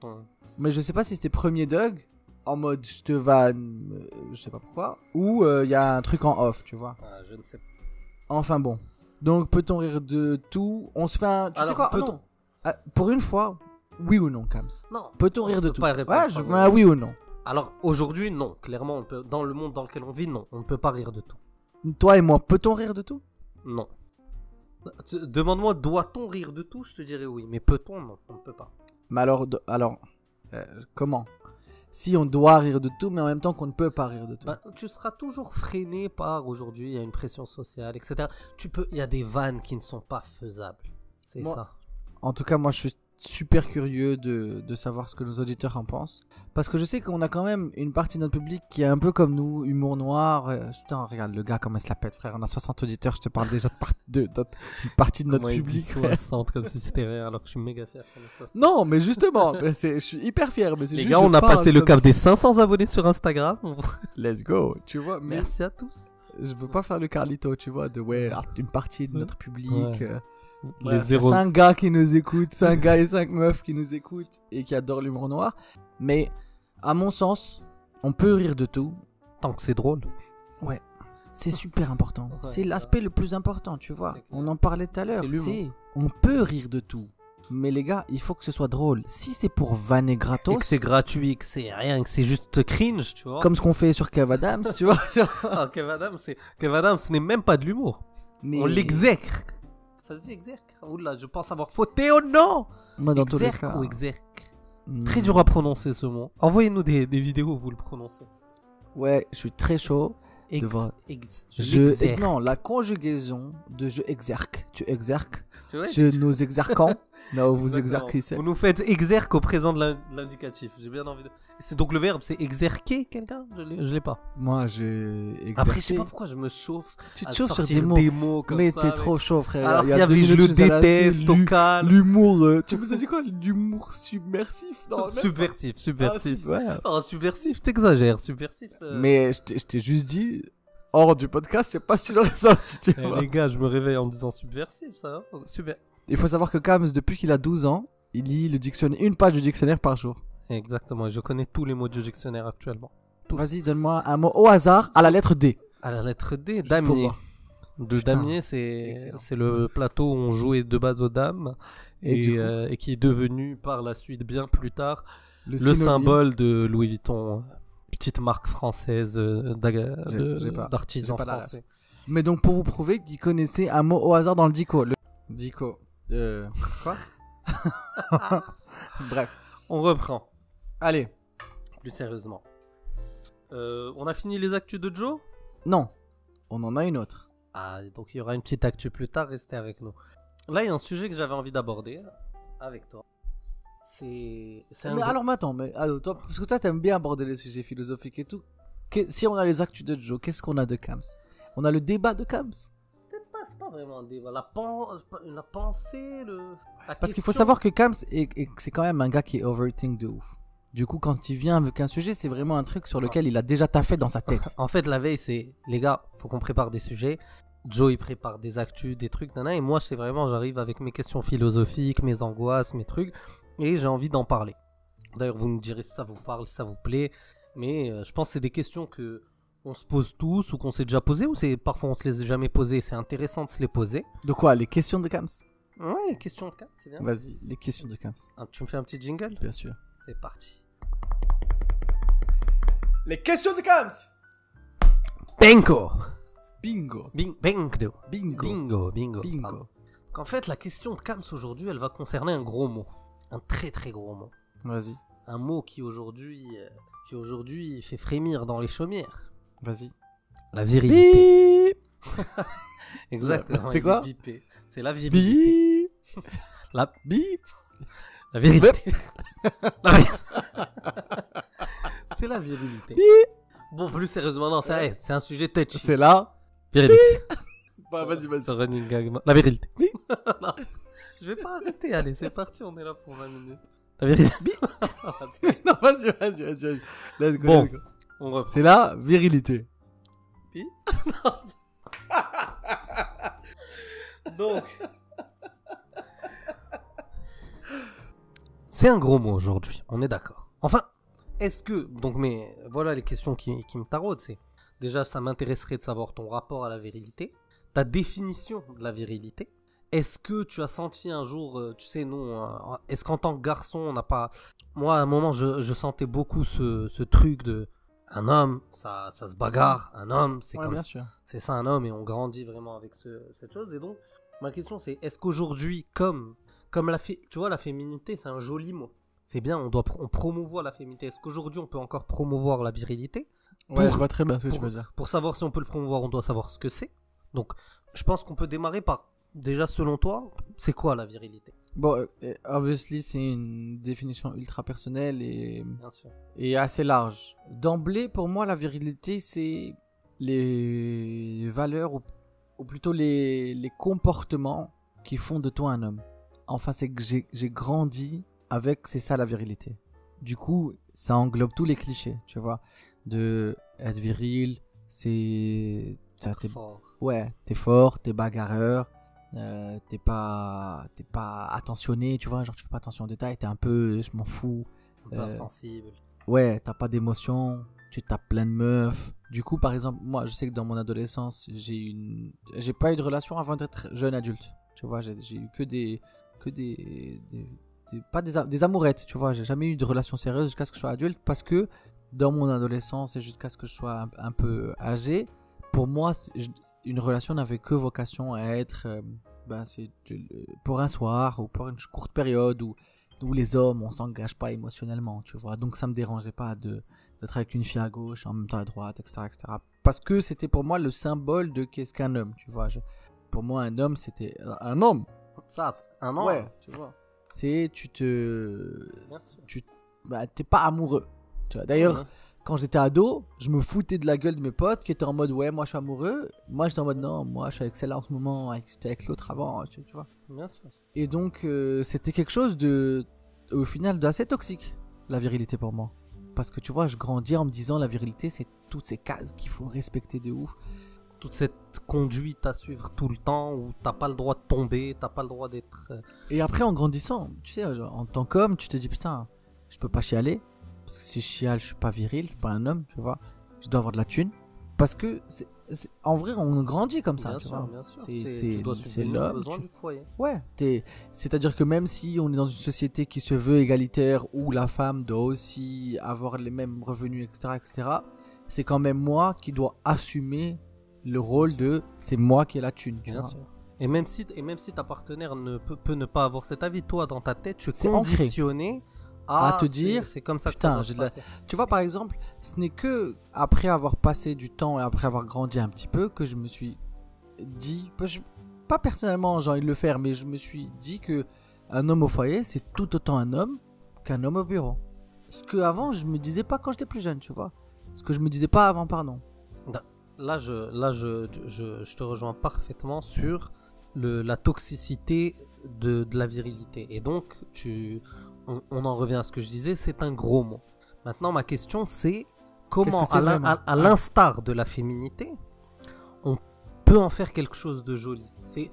Ouais. Mais je sais pas si c'était premier Doug, en mode je te vanne, euh, je sais pas pourquoi, ou il y a un truc en off, tu vois. Ah, je ne sais pas. Enfin bon. Donc peut-on rire de tout? On se fait un. Tu sais quoi? Ah, non. Ah, Pour une fois, oui ou non, Kams? Non. Peut-on rire de peut tout? pas répondre Ouais, je par veux un oui ou non. Alors aujourd'hui, non. Clairement, on peut... dans le monde dans lequel on vit, non. On ne peut pas rire de tout. Toi et moi, peut-on rire de tout? Non. Demande-moi, doit-on rire de tout? Je te dirais oui. Mais peut-on? Non, on ne peut pas. Mais alors, alors euh, comment? Si on doit rire de tout, mais en même temps qu'on ne peut pas rire de tout. Bah, tu seras toujours freiné par aujourd'hui, il y a une pression sociale, etc. Tu peux, il y a des vannes qui ne sont pas faisables. C'est ça. En tout cas, moi, je suis super curieux de, de savoir ce que nos auditeurs en pensent. Parce que je sais qu'on a quand même une partie de notre public qui est un peu comme nous, humour noir. euh, putain, regarde le gars, comment il se la pète, frère. On a 60 auditeurs, je te parle déjà de, une partie de notre Comment public. frère. 60 comme si c'était rien, alors que je suis méga fier. qu'on ait 60. Non, mais justement, ben, je suis hyper fier. Mais Les juste, gars, on a passé le cap des 500 abonnés sur Instagram. Let's go, tu vois. Mais Merci à tous. je veux pas faire le Carlito, tu vois, de ouais, une partie de notre public. Ouais. euh, Les Ouais, zéros. 5 gars qui nous écoutent, 5 gars et 5 meufs qui nous écoutent et qui adorent l'humour noir. Mais à mon sens, on peut rire de tout. Tant que c'est drôle. C'est super important. Ouais, c'est ouais. l'aspect le plus important, tu vois. On en parlait tout à l'heure. C'est on peut rire de tout. Mais les gars, il faut que ce soit drôle. Si c'est pour vanner Et gratos, que c'est gratuit, que c'est rien, que c'est juste cringe, tu vois. comme ce qu'on fait sur Kev Adams, tu vois. genre. Ah, Kev Adams, c'est... Kev Adams, ce n'est même pas de l'humour. Mais On l'exècre. Ça se dit exerque Oula, je pense avoir fauté ou non Moi, dans tous les Exerque cas. ou exerque hmm, Très dur à prononcer ce mot. Envoyez-nous des, des vidéos où vous le prononcez. Ouais, je suis très chaud. Ex, Devra- ex- Je, non, la conjugaison de je exerque. Tu vois, Je nous exerquons. non, vous Exactement. exercez. Vous nous faites exerque au présent de l'in- de l'indicatif. J'ai bien envie de. C'est donc le verbe, c'est exerquer quelqu'un? Je l'ai pas. Moi, j'ai exercé. Après, je sais pas pourquoi je me chauffe. tu te chauffes sur des mots. comme mais ça, t'es trop chaud, frère. Alors Il y y a deux je le là, déteste au calme. L'humour. euh, tu me as dit quoi? L'humour submersif Non. Subversif, Ah, subversif. sub- ouais. Oh, subversif, t'exagères. Subversif. euh. Mais je t'ai- juste dit, hors du podcast, je sais pas si tu l'aurais sorti. Tu Eh, les gars, je me réveille en me disant subversif, ça. va? Super. Il faut savoir que Kams, depuis qu'il a 12 ans, il lit le dictionnaire, une page du dictionnaire par jour. Exactement. Je connais tous les mots du dictionnaire actuellement. Vas-y, donne-moi un mot au hasard à la lettre D. À la lettre D, Juste damier. Putain, damier, c'est le plateau où on jouait de base aux dames Et euh, et qui est devenu par la suite, bien plus tard, le symbole de Louis Vuitton, petite marque française euh, d'artisans français. Mais donc pour vous prouver qu'il connaissait un mot au hasard dans le dico. Le... Dico. Euh... Quoi Bref. On reprend, Allez. plus sérieusement. Euh, on a fini les actus de Joe? Non. On en a une autre. Ah, donc il y aura une petite actu plus tard, restez avec nous. Là, il y a un sujet que j'avais envie d'aborder avec toi. C'est. c'est un Mais gros- alors, mais attends, mais alors, toi, parce que toi, t'aimes bien aborder les sujets philosophiques et tout. Que- si on a les actus de Joe, qu'est-ce qu'on a de Kams On a le débat de Kams. C'est pas vraiment un débat. La, pen- la pensée, le. la Parce qu'il faut savoir que Kams, est- est- c'est quand même un gars qui est overthink de ouf. Du coup, quand il vient avec un sujet, c'est vraiment un truc sur lequel il a déjà taffé dans sa tête. En fait, la veille, c'est. Les gars, faut qu'on prépare des sujets. Joe, il prépare des actus, des trucs, nana. Et moi, c'est vraiment, j'arrive avec mes questions philosophiques, mes angoisses, mes trucs. Et j'ai envie d'en parler. D'ailleurs, vous me direz si ça vous parle, si ça vous plaît. Mais euh, je pense que c'est des questions que on se pose tous ou qu'on s'est déjà posées ou c'est parfois on se les a jamais posées. C'est intéressant de se les poser. De quoi Les questions de Kams? Ouais, les questions de cas, c'est bien. Vas-y, les questions de Kams, Ah, tu me fais un petit jingle? Bien sûr. C'est parti. Les questions de Kams Bingo Bingo. Bing, bingo Bingo. Bingo, bingo. Bingo. pardon. Donc, en fait, la question de Kams aujourd'hui, elle va concerner un gros mot. Un très très gros mot. Vas-y, Un mot qui aujourd'hui euh, qui aujourd'hui fait frémir dans les chaumières. Vas-y. La virilité. Exactement. C'est quoi. C'est la virilité. Bip La, Bip la virilité. La vi- c'est la virilité. Bon, plus sérieusement, non, c'est un sujet touchy. C'est là. Virilité. Bah, vas-y, vas-y. La virilité. Non, je vais pas arrêter, allez, c'est parti, on est là pour 20 minutes. La virilité. non, vas-y, vas-y, vas-y. vas-y. Let's go, Bon. let's go. On reprend. C'est la virilité. Donc. C'est un gros mot aujourd'hui, on est d'accord. Enfin, est-ce que. Donc, mais voilà les questions qui, qui me taraudent. C'est. Déjà, ça m'intéresserait de savoir ton rapport à la virilité, ta définition de la virilité. Est-ce que tu as senti un jour, euh, tu sais, non, est-ce qu'en tant que garçon, on n'a pas. Moi, à un moment, je, je sentais beaucoup ce, ce truc de. Un homme, ça, ça se bagarre. Un homme, c'est Ouais, comme ça c'est ça un homme et on grandit vraiment avec ce- cette chose et donc Ma question c'est est-ce qu'aujourd'hui, comme, comme la tu vois, la féminité, c'est un joli mot. C'est bien, on doit on promouvoit la féminité. Est-ce qu'aujourd'hui on peut encore promouvoir la virilité? Ouais, je vois très bien ce que tu veux dire. Pour savoir si on peut le promouvoir, on doit savoir ce que c'est. Donc, je pense qu'on peut démarrer par déjà selon toi, c'est quoi la virilité? Bon, euh, obviously, c'est une définition ultra personnelle et, Bien sûr. et assez large. D'emblée, pour moi, la virilité, c'est les valeurs ou, ou plutôt les, les comportements qui font de toi un homme. Enfin, c'est que j'ai j'ai grandi avec, c'est ça la virilité. Du coup, ça englobe tous les clichés, tu vois. De être viril, c'est. t'es- Fort. Ouais, t'es fort, t'es bagarreur, euh, t'es pas, t'es pas attentionné, tu vois, genre tu fais pas attention aux détails, t'es un peu, je m'en fous. Un peu Euh, insensible. Ouais, t'as pas d'émotion, tu tapes plein de meufs. Du coup, par exemple, moi, je sais que dans mon adolescence, j'ai une, j'ai pas eu de relation avant d'être jeune adulte. Tu vois, j'ai eu que des, que des, des- des- pas des, des amourettes. Tu vois, j'ai jamais eu de relation sérieuse jusqu'à ce que je sois adulte parce que dans mon adolescence et jusqu'à ce que je sois un, un peu âgé, pour moi, je- une relation n'avait que vocation à être, euh, ben, c'est de- pour un soir ou pour une courte période où où les hommes, on s'engage pas émotionnellement, tu vois. Donc ça me dérangeait pas de d'être avec une fille à gauche, en même temps à droite, etc. etc. Parce que c'était pour moi le symbole de qu'est-ce qu'un homme, tu vois. Je- pour moi, un homme, c'était euh, un homme. Ça, un an. Ouais, tu vois. C'est, tu te... Sûr. Bah, t'es pas amoureux. Tu vois. D'ailleurs, Ouais. Quand j'étais ado, je me foutais de la gueule de mes potes qui étaient en mode ouais, moi je suis amoureux. Moi j'étais en mode non, moi je suis avec celle-là en ce moment, j'étais avec l'autre avant, tu, vois. Bien sûr. Et donc, euh, c'était quelque chose de, au final, d'assez toxique, la virilité pour moi. Parce que tu vois, je grandis en me disant la virilité, c'est toutes ces cases qu'il faut respecter de ouf. Toute cette conduite à suivre tout le temps où t'as pas le droit de tomber, t'as pas le droit d'être. euh, Et après, en grandissant, tu sais, genre, en tant qu'homme, tu te dis putain, je peux pas chialer. Parce que si je chiale, je suis pas viril, je suis pas un homme, tu vois. Je dois avoir de la thune. Parce que, c'est- c'est- en vrai, on grandit comme ça, bien tu sûr, vois. bien sûr. C'est- C'est- c'est- tu l'homme, besoins tu- du foyer. Ouais, t'es- c'est-à-dire que même si on est dans une société qui se veut égalitaire, où la femme doit aussi avoir les mêmes revenus, etc., etc., c'est quand même moi qui dois assumer le rôle de c'est moi qui ai la thune. tu Bien vois. sûr. Et même si, et même si ta partenaire ne peut, peut ne pas avoir cet avis, toi dans ta tête, tu es ancré. À à, te dire, c'est comme ça que putain, ça de la-. Tu vois, par exemple, ce n'est que après avoir passé du temps et après avoir grandi un petit peu que je me suis dit, pas- personnellement j'ai envie de le faire, mais je me suis dit que un homme au foyer, c'est tout autant un homme qu'un homme au bureau. Ce que avant je me disais pas quand j'étais plus jeune, tu vois. Ce que je me disais pas avant, pardon. Là, je, là je, je, je te rejoins parfaitement sur le, la toxicité de, de la virilité. Et donc, tu, on, on en revient à ce que je disais, c'est un gros mot. Maintenant, ma question, c'est comment, à à l'instar de la féminité, on peut en faire quelque chose de joli? C'est,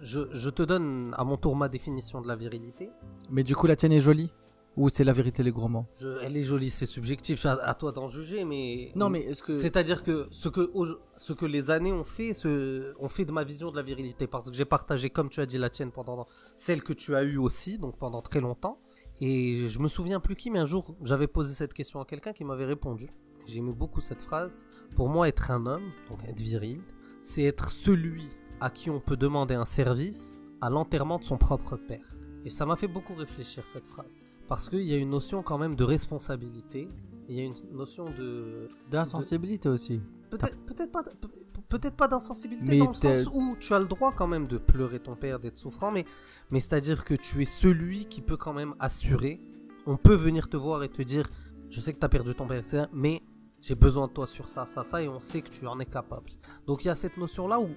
je te donne à mon tour ma définition de la virilité. Mais du coup, la tienne est jolie? Ou c'est la vérité, les gros mots? Je- elle est jolie, c'est subjectif, à, à toi d'en juger, mais Non, mais est-ce que. C'est-à-dire que ce que, au- ce que les années ont fait, ce, ont fait de ma vision de la virilité, parce que j'ai partagé, comme tu as dit, la tienne pendant celle que tu as eue aussi, donc pendant très longtemps. Et je me souviens plus qui, mais un jour, j'avais posé cette question à quelqu'un qui m'avait répondu. J'aimais beaucoup cette phrase. Pour moi, être un homme, donc être viril, c'est être celui à qui on peut demander un service à l'enterrement de son propre père. Et ça m'a fait beaucoup réfléchir cette phrase. Parce qu'il y a une notion quand même de responsabilité, il y a une notion de, D'insensibilité aussi. Peut-être peut pas, peut- peut-être pas d'insensibilité dans le sens où tu as le droit quand même de pleurer ton père, d'être souffrant, mais, mais c'est-à-dire que tu es celui qui peut quand même assurer. On peut venir te voir et te dire, je sais que tu as perdu ton père, etc., mais j'ai besoin de toi sur ça, ça, ça, et on sait que tu en es capable. Donc il y a cette notion-là où,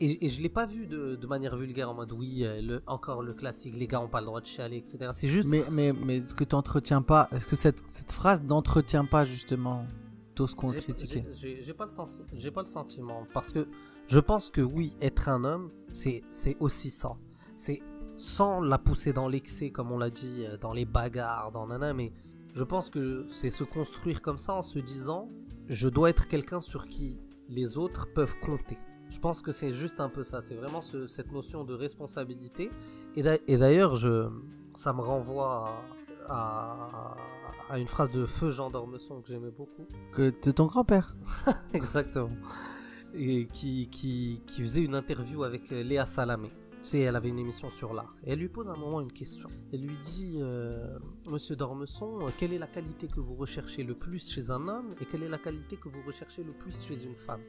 et, et je l'ai pas vu de, de manière vulgaire en mode oui, euh, le, encore le classique, les gars ont pas le droit de chialer, etc. C'est juste, Mais, mais, mais est-ce que tu pas. Est-ce que cette, cette phrase n'entretient pas justement tout ce qu'on critiquait j'ai- pas, le pas le sentiment. Parce que je pense que oui, être un homme, c'est c'est aussi ça. C'est sans la pousser dans l'excès, comme on l'a dit, euh, dans les bagarres, dans nana, mais je pense que c'est se construire comme ça en se disant je dois être quelqu'un sur qui les autres peuvent compter. Je pense que c'est juste un peu ça. C'est vraiment ce- cette notion de responsabilité. Et d'a- et d'ailleurs, ça me renvoie à, à, à une phrase de Feu Jean d'Ormesson que j'aimais beaucoup. Que de ton grand-père. Exactement. et qui, qui, qui faisait une interview avec euh, Léa Salamé. Tu sais, elle avait une émission sur l'art. Et elle lui pose à un moment une question. Elle lui dit euh, Monsieur Dormesson, quelle est la qualité que vous recherchez le plus chez un homme et quelle est la qualité que vous recherchez le plus chez une femme?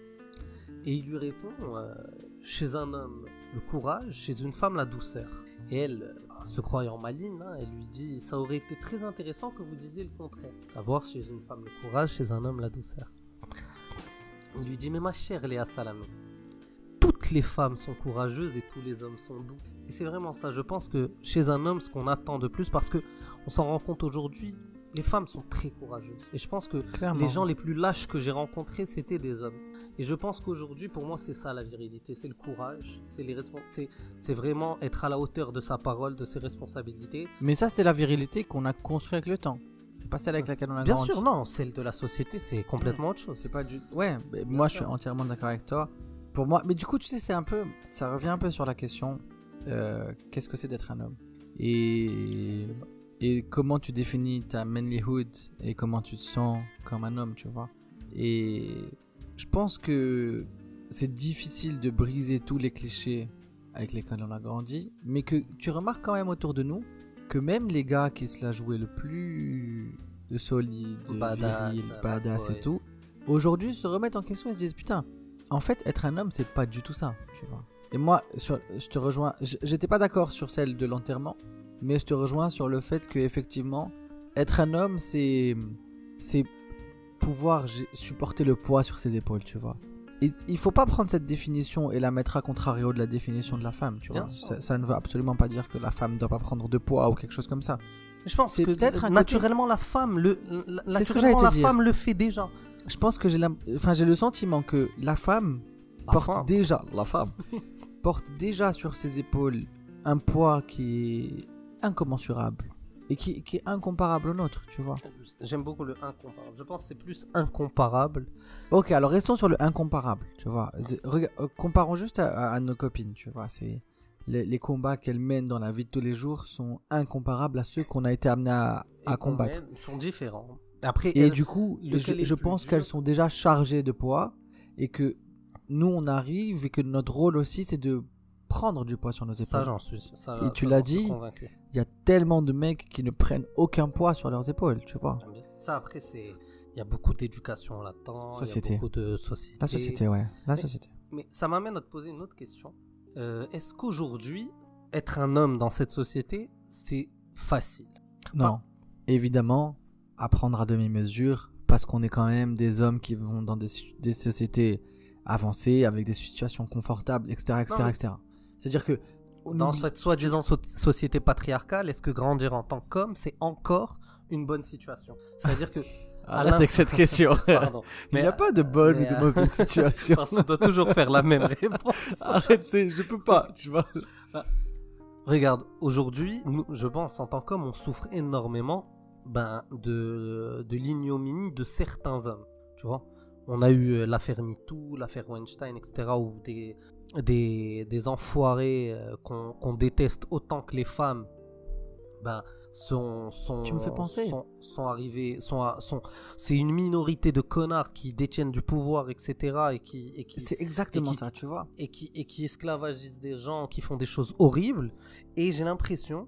Et il lui répond euh, Chez un homme, le courage, chez une femme, la douceur. Et elle, euh, se croyant maligne, hein, elle lui dit Ça aurait été très intéressant que vous disiez le contraire. Savoir chez une femme le courage, chez un homme la douceur. Il lui dit Mais ma chère Léa Salamé, toutes les femmes sont courageuses et tous les hommes sont doux. Et c'est vraiment ça. Je pense que chez un homme, ce qu'on attend de plus, parce que on s'en rend compte aujourd'hui, les femmes sont très courageuses. Et je pense que Clairement. les gens les plus lâches que j'ai rencontrés, c'était des hommes. Et je pense qu'aujourd'hui, pour moi, c'est ça la virilité, c'est le courage, c'est les c'est c'est vraiment être à la hauteur de sa parole, de ses responsabilités. Mais ça, c'est la virilité qu'on a construite avec le temps. C'est pas celle avec laquelle on a Bien grandi. sûr, non, celle de la société, c'est complètement autre chose. C'est pas du. Ouais, mais moi je suis entièrement d'accord avec toi. Pour moi, mais du coup, tu sais, c'est un peu. Ça revient un peu sur la question euh, qu'est-ce que c'est d'être un homme? Et. C'est ça. Et comment tu définis ta manlyhood et comment tu te sens comme un homme, tu vois. Et je pense que c'est difficile de briser tous les clichés avec lesquels on a grandi, mais que tu remarques quand même autour de nous que même les gars qui se la jouaient le plus solide, Badass, viril, badass ouais. et tout, aujourd'hui se remettent en question et se disent putain, en fait être un homme c'est pas du tout ça, tu vois. Et moi, sur, je te rejoins, j'étais pas d'accord sur celle de l'enterrement, mais je te rejoins sur le fait que effectivement être un homme c'est c'est pouvoir supporter le poids sur ses épaules, tu vois. Et il faut pas prendre cette définition et la mettre à contrario de la définition de la femme, tu vois. Ça, ça ne veut absolument pas dire que la femme ne doit pas prendre de poids ou quelque chose comme ça. Je pense que peut-être côté- naturellement la femme le naturellement la dire. femme le fait déjà. Je pense que j'ai enfin j'ai le sentiment que la femme La porte femme. déjà la femme porte déjà sur ses épaules un poids qui est incommensurable et qui, qui est incomparable au nôtre, tu vois. J'aime beaucoup le incomparable. Je pense que c'est plus incomparable. Ok, alors restons sur le incomparable, tu vois. Rega- euh, comparons juste à, nos copines, tu vois. C'est les, les combats qu'elles mènent dans la vie de tous les jours sont incomparables à ceux qu'on a été amené à, combattre. mène sont différents. Après, Et elles- du coup, je, pense qu'elles sont déjà chargées de poids et que nous on arrive et que notre rôle aussi c'est de prendre du poids sur nos ça épaules. j'en suis. ça- Et tu ça, l'as dit. Il y a tellement de mecs qui ne prennent aucun poids sur leurs épaules, tu vois. Ça après c'est il y a beaucoup d'éducation là-dedans. Société. Il y a beaucoup de société. La société, ouais. La Mais- société. Mais ça m'amène à te poser une autre question. Euh, Est-ce qu'aujourd'hui être un homme dans cette société c'est facile? Non. Évidemment, à prendre à demi-mesure, parce qu'on est quand même des hommes qui vont dans des, sociétés avancées, avec des situations confortables, etc. etc., Non, mais- etc. C'est-à-dire que... Dans cette soi-disant so- société patriarcale, est-ce que grandir en tant qu'homme, c'est encore une bonne situation? C'est-à-dire que. Arrête avec cette question. Pardon. Il n'y a pas de bonne mais, ou de euh, mauvaise situation. Parce que tu dois toujours faire la même réponse. Arrêtez, je peux pas, tu vois. Regarde, aujourd'hui, je pense, en tant qu'homme, on souffre énormément ben, de, de l'ignominie de certains hommes. Tu vois On a eu euh, l'affaire MeToo, l'affaire Weinstein, etc., où des, des, des enfoirés euh, qu'on qu'on déteste autant que les femmes ben, sont, sont, Tu me fais penser. sont, sont arrivés. Sont, sont, C'est une minorité de connards qui détiennent du pouvoir, etc., et qui, et qui, C'est exactement qui- ça, tu vois. et qui, et qui esclavagisent des gens qui font des choses horribles. Et j'ai l'impression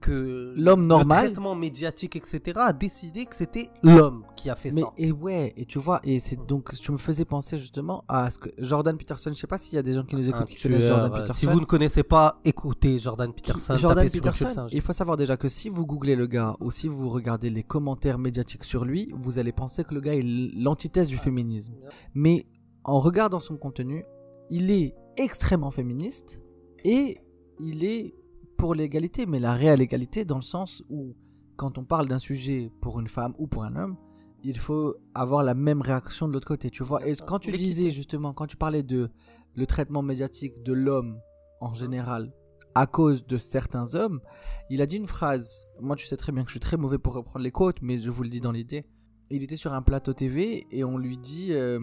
que L'homme normal- le traitement médiatique, etc., a décidé que c'était l'homme qui a fait Mais ça. et ouais, et tu vois, et c'est donc tu me faisais penser justement à ce que Jordan Peterson. Je sais pas s'il y a des gens qui nous écoutent Un qui connaissent tueur, Jordan euh, Peterson. Si vous ne connaissez pas, écoutez Jordan Qui- Peterson. Jordan Peterson, il faut savoir déjà que si vous googlez le gars ou si vous regardez les commentaires médiatiques sur lui, vous allez penser que le gars est l'antithèse du féminisme. Mais en regardant son contenu, il est extrêmement féministe et il est pour l'égalité, mais la réelle égalité dans le sens où quand on parle d'un sujet pour une femme ou pour un homme, il faut avoir la même réaction de l'autre côté, tu vois. Et quand tu disais justement, quand tu parlais de le traitement médiatique de l'homme en général à cause de certains hommes, il a dit une phrase. Moi, tu sais très bien que je suis très mauvais pour reprendre les quotes, mais je vous le dis dans l'idée. Il était sur un plateau TV et on lui dit euh,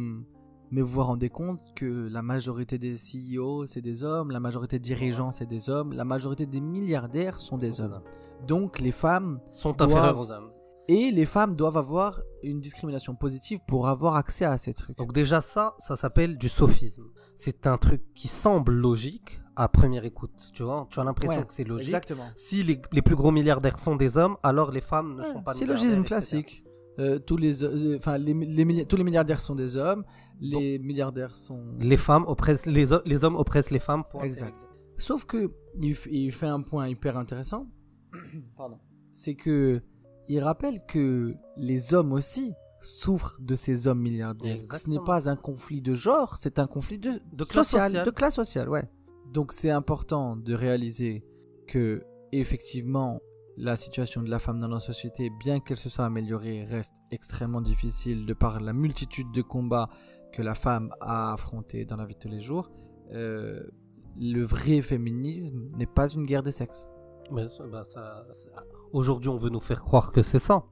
Mais vous vous rendez compte que la majorité des CEO, c'est des hommes, la majorité des dirigeants, c'est des hommes, la majorité des milliardaires sont des hommes. Donc les femmes Sont inférieurs aux hommes. Et les femmes doivent avoir une discrimination positive pour avoir accès à ces trucs. Donc déjà ça, ça s'appelle du sophisme. C'est un truc qui semble logique à première écoute. Tu vois, tu as l'impression Ouais, que c'est logique. Exactement. Si les, les plus gros milliardaires sont des hommes, alors les femmes ne sont pas C'est logisme classique. Euh, tous les, euh, les, les tous les milliardaires sont des hommes. Les milliardaires sont. Les femmes oppressent les, les hommes oppressent les femmes. point. Exact. Sauf que il, fait un point hyper intéressant. Pardon. C'est que il rappelle que les hommes aussi souffrent de ces hommes milliardaires. Ce n'est pas un conflit de genre, c'est un conflit de, De classe social, sociale. de classe sociale, ouais. Donc c'est important de réaliser que effectivement la situation de la femme dans la société, bien qu'elle se soit améliorée, reste extrêmement difficile de par la multitude de combats que la femme a affrontés dans la vie de tous les jours. Euh, le vrai féminisme n'est pas une guerre des sexes. Mais ça- bah, ça- ça- Aujourd'hui, on veut nous faire croire que c'est ça.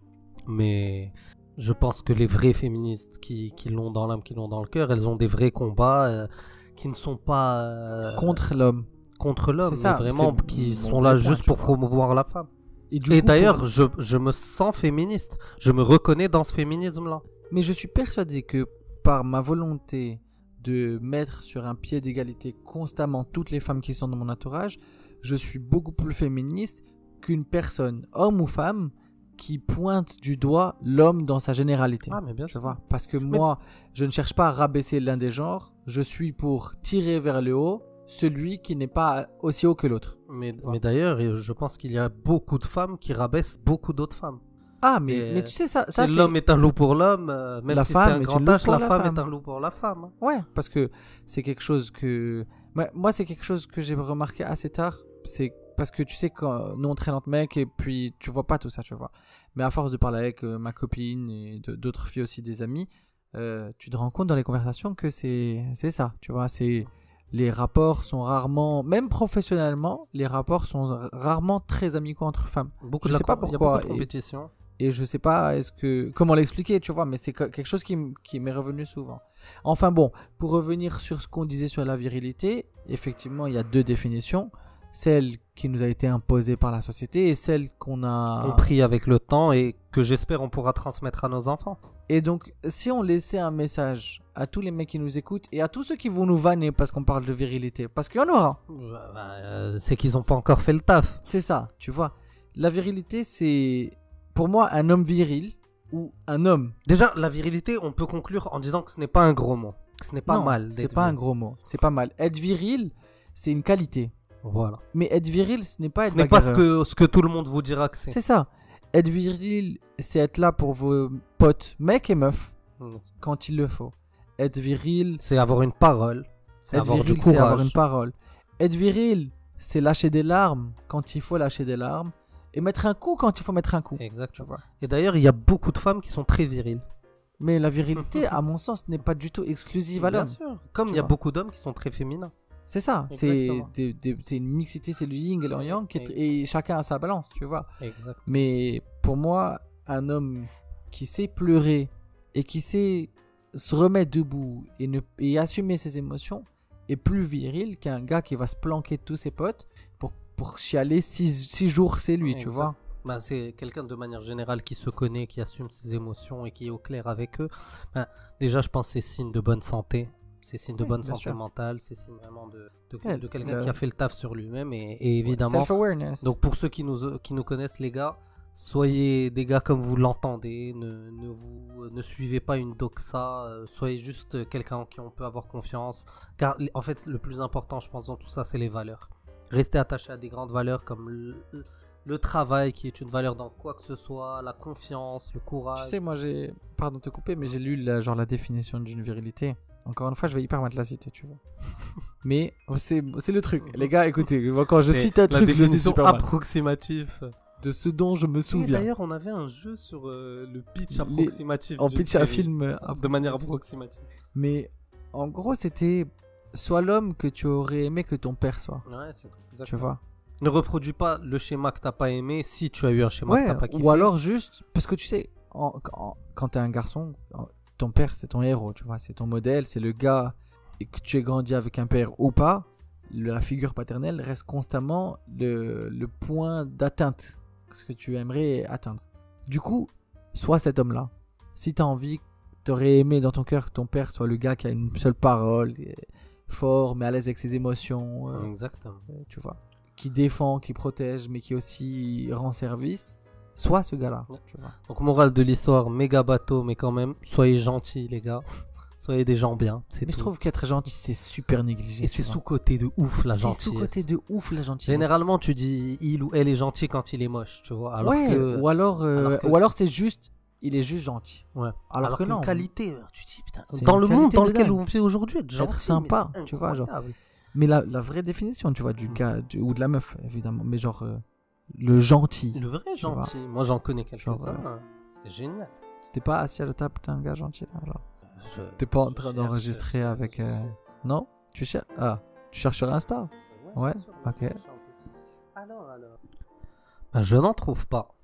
Mais je pense que les vrais féministes qui, qui l'ont dans l'âme, qui l'ont dans le cœur, elles ont des vrais combats euh, qui ne sont pas euh, Contre l'homme. contre l'homme, c'est ça, mais vraiment qui sont là point, juste pour vois. promouvoir la femme. Et coup, d'ailleurs, pour- je, je me sens féministe. Je me reconnais dans ce féminisme-là. Mais je suis persuadé que par ma volonté de mettre sur un pied d'égalité constamment toutes les femmes qui sont dans mon entourage, je suis beaucoup plus féministe qu'une personne, homme ou femme, qui pointe du doigt l'homme dans sa généralité. Ah, mais bien sûr. vois Parce que moi, je ne cherche pas à rabaisser l'un des genres, je suis pour tirer vers le haut celui qui n'est pas aussi haut que l'autre. Mais, mais d'ailleurs, je pense qu'il y a beaucoup de femmes qui rabaissent beaucoup d'autres femmes. Ah, mais, Et, mais tu sais, ça, ça l'homme est un loup pour l'homme, euh, même La si femme un grand la la femme, femme. est un loup pour la femme. hein. Ouais, parce que c'est quelque chose que. Moi, c'est quelque chose que j'ai remarqué assez tard. C'est parce que tu sais, quand nous on traîne entre mecs et puis tu vois pas tout ça, tu vois. Mais à force de parler avec euh, ma copine et d'autres filles aussi, des amis, euh, tu te rends compte dans les conversations que c'est ça, tu vois. C'est. Les rapports sont rarement, même professionnellement, les rapports sont ra- rarement très amicaux entre femmes. Beaucoup Je de sais la pas com- il y a pourquoi, beaucoup de et- compétition. Et je sais pas est-ce que comment l'expliquer, tu vois, mais c'est que- quelque chose qui, m'est revenu souvent. Enfin bon, pour revenir sur ce qu'on disait sur la virilité, effectivement, il y a deux définitions, celle qui nous a été imposée par la société et celle qu'on a compris avec le temps et que j'espère on pourra transmettre à nos enfants. Et donc, si on laissait un message à tous les mecs qui nous écoutent et à tous ceux qui vont nous vanner parce qu'on parle de virilité, parce qu'il y en aura, Bah, bah, euh, c'est qu'ils n'ont pas encore fait le taf. c'est ça, tu vois. La virilité, c'est pour moi un homme viril ou un homme Déjà, la virilité, on peut conclure en disant que ce n'est pas un gros mot. Que ce n'est pas Non, mal. C'est pas un gros mot. C'est pas mal. Être viril, c'est une qualité. Voilà. Mais être viril, ce n'est pas être Ce n'est pas ce que, ce que tout le monde vous dira que c'est. C'est ça. Être viril, c'est être là pour vos potes, mecs et meufs, quand il le faut. Être viril, C'est avoir une parole. C'est être avoir viril, du c'est avoir courage. une parole. Être viril, c'est lâcher des larmes quand il faut lâcher des larmes et mettre un coup quand il faut mettre un coup. Tu Exactement. vois. Et d'ailleurs, il y a beaucoup de femmes qui sont très viriles. Mais la virilité, à mon sens, n'est pas du tout exclusive à Bien l'homme. sûr. Comme il y a beaucoup d'hommes qui sont très féminins. C'est ça. C'est une mixité, c'est le yin et le yang, qui est- et chacun a sa balance, tu vois. Mais pour moi, un homme qui sait pleurer et qui sait se remettre debout et, ne, et assumer ses émotions est plus viril qu'un gars qui va se planquer de tous ses potes pour, pour chialer six, six jours c'est lui, tu vois. Bah, c'est quelqu'un de manière générale qui se connaît, qui assume ses émotions et qui est au clair avec eux. Bah, déjà, je pense que c'est signe de bonne santé. C'est signe de Oui, bonne santé sûr. mentale. C'est signe vraiment de, de, de quelqu'un qui a fait le taf sur lui-même. Et, et évidemment, Self-awareness. donc pour ceux qui nous, qui nous connaissent, les gars, soyez des gars comme vous l'entendez. Ne, ne, vous, ne suivez pas une doxa. euh, soyez juste quelqu'un en qui on peut avoir confiance. Car en fait, le plus important, je pense, dans tout ça, c'est les valeurs. Restez attaché à des grandes valeurs comme le, le travail, qui est une valeur dans quoi que ce soit, la confiance, le courage. Tu sais, moi j'ai. Pardon de te couper, mais j'ai lu la, genre la définition d'une virilité. Encore une fois, je vais hyper mal te la citer, tu vois. mais c'est c'est le truc. Les gars, écoutez, quand je cite un truc, je mal. approximative. De ce dont je me souviens. D'ailleurs, on avait un jeu sur euh, le pitch Les- approximatif. En d'une pitch un film. euh, De manière approximative. Mais en gros, c'était. Sois l'homme que tu aurais aimé que ton père soit. Ouais, c'est exactement. Tu vois Ne reproduis pas le schéma que t'as pas aimé si tu as eu un schéma que t'as pas kiffé. ou alors juste. Parce que tu sais, en- en- quand t'es un garçon, ton père c'est ton héros, tu vois. C'est ton modèle, c'est le gars. Et que tu aies grandi avec un père ou pas, la figure paternelle reste constamment le, le point d'atteinte. Ce que tu aimerais atteindre. Du coup, sois cet homme-là. Si t'as envie, t'aurais aimé dans ton cœur que ton père soit le gars qui a une seule parole, fort, mais à l'aise avec ses émotions, euh, Exactement. euh, tu vois, qui défend, qui protège, mais qui aussi rend service. Sois ce gars-là. Donc, morale de l'histoire, méga bateau, mais quand même, soyez gentils, les gars. Soyez des gens bien. C'est Mais je tout. trouve qu'être gentil, c'est super négligé. Et c'est sous-côté de ouf, la C'est gentillesse. sous-côté de ouf la gentillesse. Généralement, tu dis il ou elle est gentil quand il est moche, tu vois. Alors ouais, que. ou alors, euh, alors que- ou alors c'est juste, il est juste gentil. Ouais. Alors, que non. qualité, tu dis putain. Dans le monde dans lequel on vit aujourd'hui, être gentil, mais sympa, c'est tu vois, genre. Mais la, la vraie définition, tu vois, du Mm. gars du- ou de la meuf, évidemment. Mais genre, euh, le gentil. Le vrai vois. gentil. Moi, j'en connais quelques-uns. C'est génial. T'es pas assis à la table, t'es un gars gentil. genre. Je- T'es pas en train d'enregistrer avec. euh, Non? Tu cherches Ah, tu cherches sur Insta? Ouais, sûr, ok. Alors, alors. Ben, je n'en trouve pas.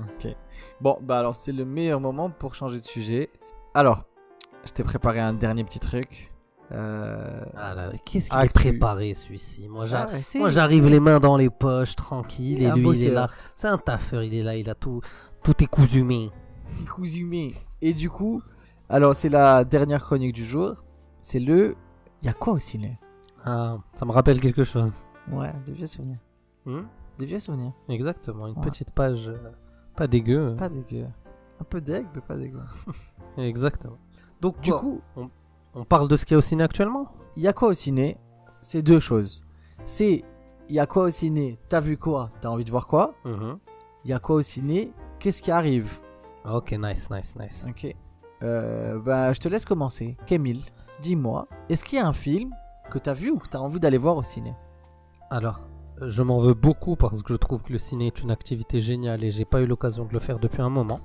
Ok. Bon, bah alors c'est le meilleur moment pour changer de sujet. Alors, je t'ai préparé un dernier petit truc. Euh... Ah là qu'est-ce qu'il est Actu. préparé celui-ci? Moi, j'a- ah ouais, c'est- Moi, j'arrive les mains dans les poches, tranquille, et lui, il est bosseur. là. C'est un taffeur, il est là, il a tout, tout est cousumé. Petit cousu Et du coup, alors c'est la dernière chronique du jour. C'est le. Il y a quoi au ciné? Ah, ça me rappelle quelque chose. Ouais, des vieux souvenirs. Hmm? Des vieux souvenirs. Exactement, une Ouais. petite page euh, pas dégueu. Pas dégueu. Un peu deg, mais pas dégueu. Exactement. Donc, Du coup, on parle de ce qu'il y a au ciné actuellement? Il y a quoi au ciné? C'est deux choses. C'est. Il y a quoi au ciné? T'as vu quoi? T'as envie de voir quoi? Il y a quoi au ciné? Qu'est-ce qui arrive? Ok, nice, nice, nice. Ok. Euh, bah, je te laisse commencer. Camille, dis-moi, est-ce qu'il y a un film que t'as vu ou que t'as envie d'aller voir au ciné? Alors, je m'en veux beaucoup parce que je trouve que le ciné est une activité géniale et j'ai pas eu l'occasion de le faire depuis un moment.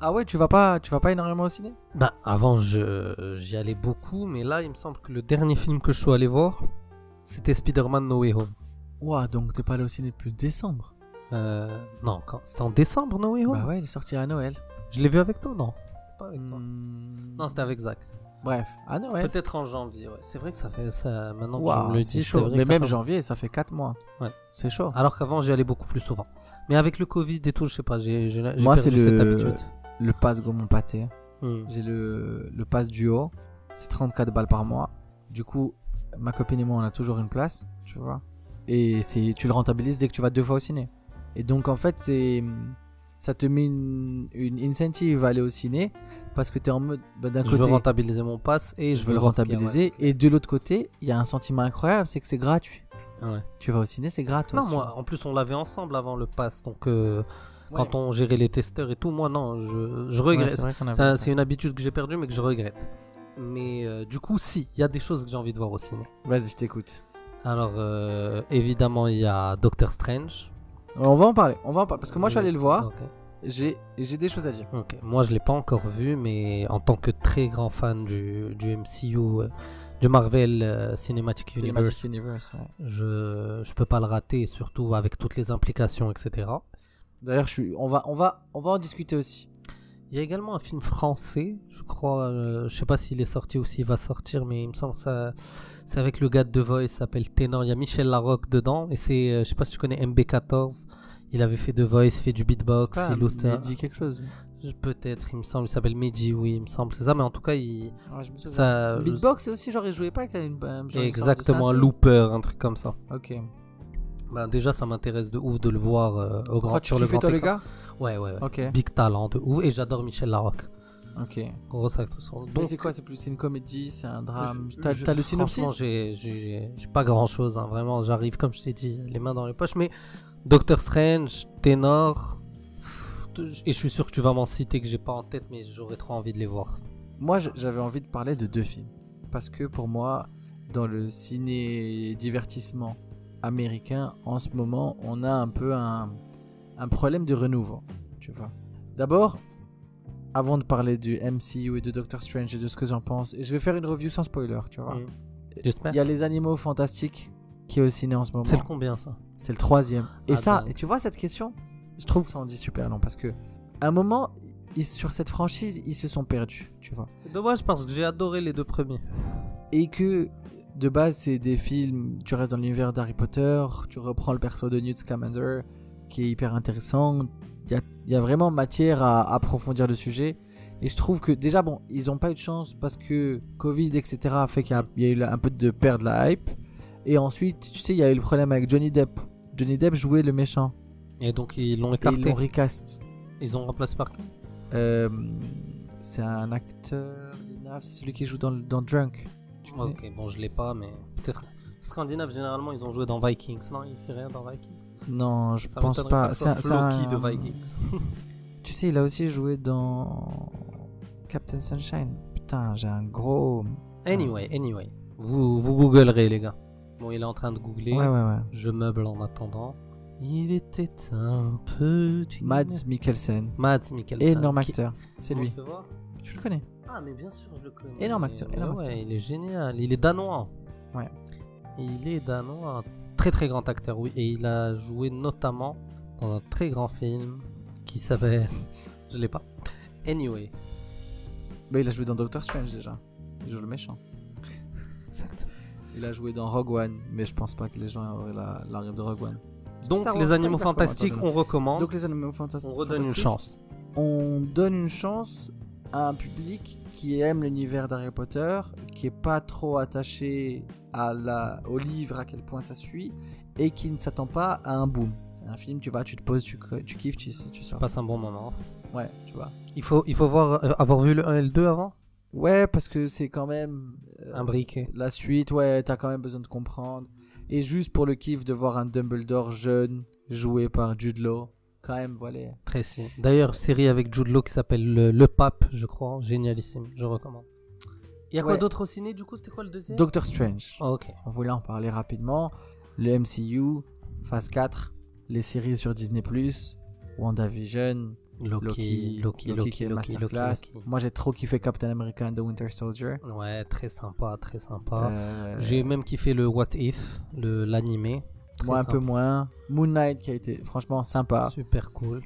Ah ouais, tu vas pas, tu vas pas énormément au ciné? Bah, avant, je- j'y allais beaucoup, mais là, il me semble que le dernier film que je suis allé voir, c'était Spider-Man No Way Home. Ouah, donc t'es pas allé au ciné depuis décembre? Euh, non, quand c'était en décembre, No Way Home? Bah ouais, il est sorti à Noël. Je l'ai vu avec toi, non C'était pas avec toi. Hmm, Non, c'était avec Zach. Bref, à Noël. Peut-être en janvier, ouais. C'est vrai que ça fait ça. Maintenant que je me le c'est dis, chaud. vrai Mais que ça même fait- janvier, ça fait 4 mois. Ouais. C'est chaud. Alors qu'avant, j'y allais beaucoup plus souvent. Mais avec le Covid et tout, je sais pas, j'ai j'ai- j'ai Moi, perdu c'est cette le- habitude. Le pass Gaumont Pâté. Hmm. J'ai le, le pass duo. C'est 34 balles par mois. Du coup, ma copine et moi, on a toujours une place, tu vois. Et c'est, tu le rentabilises dès que tu vas deux fois au ciné. Et donc, en fait, c'est, ça te met une, une incentive à aller au ciné parce que tu es en mode, bah, d'un Je côté, veux rentabiliser mon pass et je veux le a, rentabiliser. Et de l'autre côté, il y a un sentiment incroyable, c'est que c'est gratuit. ouais. Ouais. Tu vas au ciné, c'est gratos. Non, moi, en plus, on l'avait ensemble avant le pass. Donc, euh, Ouais. quand on gérait les testeurs et tout, moi, non, je, je regrette. c'est une habitude que j'ai perdue, mais que je regrette. Mais euh, du coup, si, il y a des choses que j'ai envie de voir au ciné. Vas-y, je t'écoute. Alors, euh, évidemment, il y a Doctor Strange. On va en parler. On va en parler parce que moi, je suis allé le voir. Ok. J'ai, j'ai des choses à dire. Moi je l'ai pas encore vu, mais en tant que très grand fan du, du MCU, euh, du Marvel euh, Cinematic Universe, Cinematic Universe. ouais. je je peux pas le rater, surtout avec toutes les implications, etc. D'ailleurs, je suis, on va, on va, on va en discuter aussi. Il y a également un film français, je crois, euh, je sais pas s'il est sorti ou s'il va sortir, mais il me semble que ça, c'est avec le gars de The Voice, il s'appelle Ténor, il y a Michel Larocque dedans, et c'est, euh, je sais pas si tu connais MB14, il avait fait The Voice, fait du beatbox, il lutte- il dit quelque chose. peut-être, il me semble, il s'appelle Mehdi, oui, il me semble, c'est ça, mais en tout cas, il, Ouais, je me souviens. ça, Beatbox, c'est aussi genre il jouait pas avec une, un- genre une de Exactement, un looper, un truc comme ça. Ok. Ben, déjà, ça m'intéresse de ouf de le voir euh, au grand, tu sur le kiffes grand toi le écran. gars Ouais, ouais, ouais. Ok. Big talent de ouf. Et j'adore Michel Larocque. Ok. Grosse actrice. Mais Donc, c'est quoi C'est plus une comédie, c'est un drame? T'as le franchement, synopsis j'ai- J'ai j'ai pas grand chose. Vraiment, j'arrive, comme je t'ai dit, les mains dans les poches. Mais Doctor Strange, Ténor. Et je suis sûr que tu vas m'en citer que j'ai pas en tête, mais j'aurais trop envie de les voir. Moi, j'avais envie de parler de deux films. Parce que pour moi, dans le ciné-divertissement américain, en ce moment, on a un peu un, un problème de renouveau. Tu vois. D'abord, avant de parler du MCU et de Doctor Strange et de ce que j'en pense, et je vais faire une review sans spoiler, tu vois. Mm. J'espère. Il y a les animaux fantastiques qui est au ciné en ce moment. C'est le combien ça? C'est le troisième. Et Ah, ça, dingue. et tu vois cette question Je trouve que ça en dit super long parce que à un moment, ils- sur cette franchise, ils se sont perdus, tu vois. C'est dommage parce que j'ai adoré les deux premiers. Et que de base, c'est des films, tu restes dans l'univers d'Harry Potter, tu reprends le perso de Newt Scamander qui est hyper intéressant. il y a, il y a vraiment matière à approfondir le sujet. Et je trouve que déjà, bon, ils n'ont pas eu de chance parce que Covid, etc., a fait qu'il y y a eu un peu de perte de la hype. Et ensuite, tu sais, il y a eu le problème avec Johnny Depp. Johnny Depp jouait le méchant. Et donc ils l'ont Et ils écarté. l'ont recast. Ils ont remplacé par qui? Euh, c'est un acteur c'est celui qui joue dans, Drunk. Tu Ok, bon, je l'ai pas, mais peut-être. Scandinave, généralement, ils ont joué dans Vikings. Non, il fait rien dans Vikings? Non, je Ça pense pas. C'est un- un- de Vikings. Tu sais, il a aussi joué dans Captain Sunshine. Putain, j'ai un gros. Anyway, anyway. Vous, vous googlerez, les gars. Bon, il est en train de googler. Ouais, ouais, ouais. Je meuble en attendant. Il était un petit. Mads Mikkelsen. Mads Mikkelsen. Énorme Qui- acteur. C'est lui. je peux voir Tu le connais Ah, mais bien sûr, je le connais. Énorme acteur, énorme ouais, acteur. il est génial. Il est danois. Ouais. Il est danois. Très très grand acteur, oui. Et il a joué notamment dans un très grand film qui s'appelle. je l'ai pas. Anyway. Bah, il a joué dans Doctor Strange déjà. Il joue le méchant. Exact. Il a joué dans Rogue One, mais je pense pas que les gens auraient la, la rêve de Rogue One. Donc, Star les animaux fantastiques, on recommande. Donc les animaux fantastiques. on redonne une chance. On donne une chance à un public qui aime l'univers d'Harry Potter, qui est pas trop attaché à la, au livre, à quel point ça suit, et qui ne s'attend pas à un boom. C'est un film, tu vas, tu te poses, tu, tu kiffes, tu, tu sors. Passe un bon moment. Ouais, tu vois. Il faut, il faut voir, euh, avoir vu le 1 et le 2 avant? Ouais, parce que c'est quand même euh, Un briquet. la suite, ouais, t'as quand même besoin de comprendre. Et juste pour le kiff de voir un Dumbledore jeune joué par Jude Law, quand même, voilà. Très si. D'ailleurs, série avec Jude Law qui s'appelle le, Le Pape, je crois. Génialissime. Je recommande. Il y a quoi d'autre au ciné du coup C'était quoi le deuxième? Doctor Strange. Oh, Ok. On voulait en parler rapidement. Le MCU, phase 4, les séries sur Disney+, WandaVision, Loki, Loki, Loki, Loki, Loki, masterclass. Loki. Moi j'ai trop kiffé Captain America and the Winter Soldier. Ouais, très sympa, très sympa. Euh, J'ai même kiffé le What If, l'animé. Moi un peu moins. Moon Knight qui a été franchement sympa. Super cool.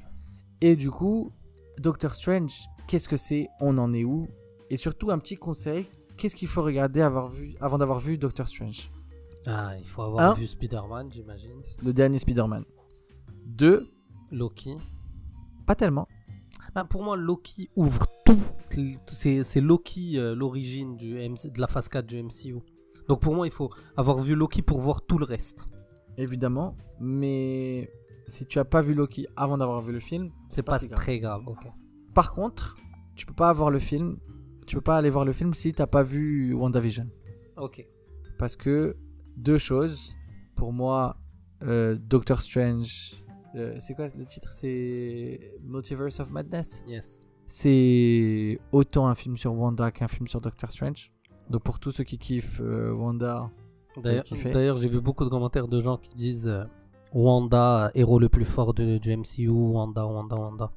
Et du coup, Doctor Strange, qu'est-ce que c'est? On en est où? Et surtout un petit conseil, qu'est-ce qu'il faut regarder avoir vu, avant d'avoir vu Doctor Strange? Ah, il faut avoir vu Spider-Man, j'imagine. Le dernier Spider-Man. Deux, Loki. Pas tellement. Bah, pour moi, Loki ouvre tout. C'est Loki euh, l'origine de la phase 4 du MCU. Donc pour moi, il faut avoir vu Loki pour voir tout le reste. Évidemment, mais si tu as pas vu Loki avant d'avoir vu le film, C'est pas pas, si grave. très grave. Par contre, tu peux pas avoir le film, tu peux pas aller voir le film si t'as pas vu WandaVision. Ok. Parce que deux choses, pour moi, euh, Doctor Strange, c'est quoi le titre? C'est Multiverse of Madness. Yes. C'est autant un film sur Wanda qu'un film sur Doctor Strange. Donc pour tous ceux qui kiffent euh, Wanda, D'ailleurs, j'ai vu beaucoup de commentaires de gens qui disent euh, Wanda, héros le plus fort de- du MCU, Wanda, Wanda, Wanda.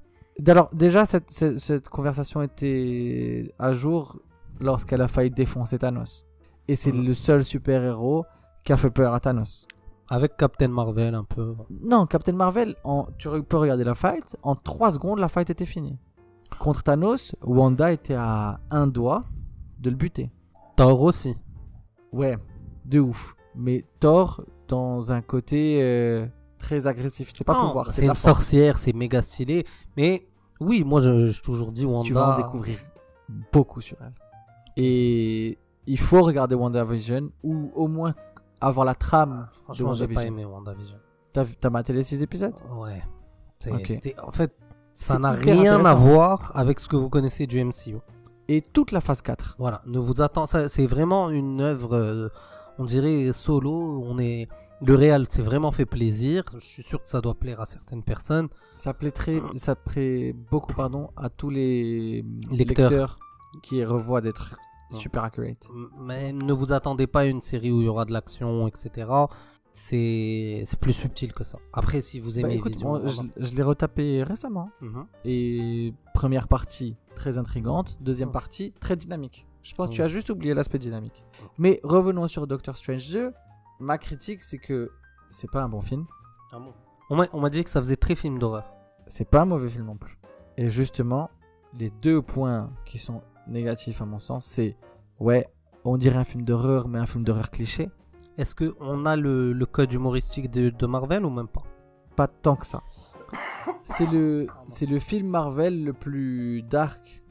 Alors, déjà, cette, cette- cette conversation était à jour lorsqu'elle a failli défoncer Thanos. Et c'est Mhm. le seul super-héros qui a fait peur à Thanos. Avec Captain Marvel un peu. Non, Captain Marvel, en, tu peux regarder la fight, en 3 secondes, la fight était finie. Contre Thanos, Wanda était à un doigt de le buter. Thor aussi. Ouais, de ouf. Mais Thor, dans un côté euh, très agressif, c'est pas Non, pouvoir, c'est une sorcière, c'est méga stylé. Mais oui, moi je- j'ai toujours dit Wanda. tu vas en découvrir beaucoup sur elle. Et il faut regarder WandaVision ou au moins avoir la trame de Franchement, j'ai pas aimé WandaVision. T'as t'as maté les 6 épisodes? Ouais. C'est- En fait, ça n'a rien à voir avec ce que vous connaissez du MCU. Et toute la phase 4. Voilà, ne vous attendez, ça, c'est vraiment une œuvre, euh, on dirait solo. On est le réal, c'est vraiment fait plaisir. Je suis sûr que ça doit plaire à certaines personnes. Ça plaît, très, ça plaît beaucoup pardon, à tous les Lecteurs. lecteurs, qui revoient des trucs. Super accurate. Mais ne vous attendez pas à une série où il y aura de l'action, etc. C'est c'est plus subtil que ça. Après, si vous Bah, aimez écoute, Vision, moi, je, l'ai retapé récemment. Mhm. Et première partie très intrigante, deuxième Ouais. partie très dynamique. Je pense que tu Ouais. as juste oublié l'aspect dynamique. Mais revenons sur Doctor Strange 2. Ma critique, c'est que c'est pas un bon film. Ah bon On m'a- on m'a dit que ça faisait très film d'horreur. C'est pas un mauvais film non plus. Et justement, les deux points qui sont négatifs à mon sens, c'est ouais, on dirait un film d'horreur, mais un film d'horreur cliché. Est-ce qu'on a le, le code humoristique de, de Marvel ou même pas? Pas tant que ça. c'est le, c'est le film Marvel le plus dark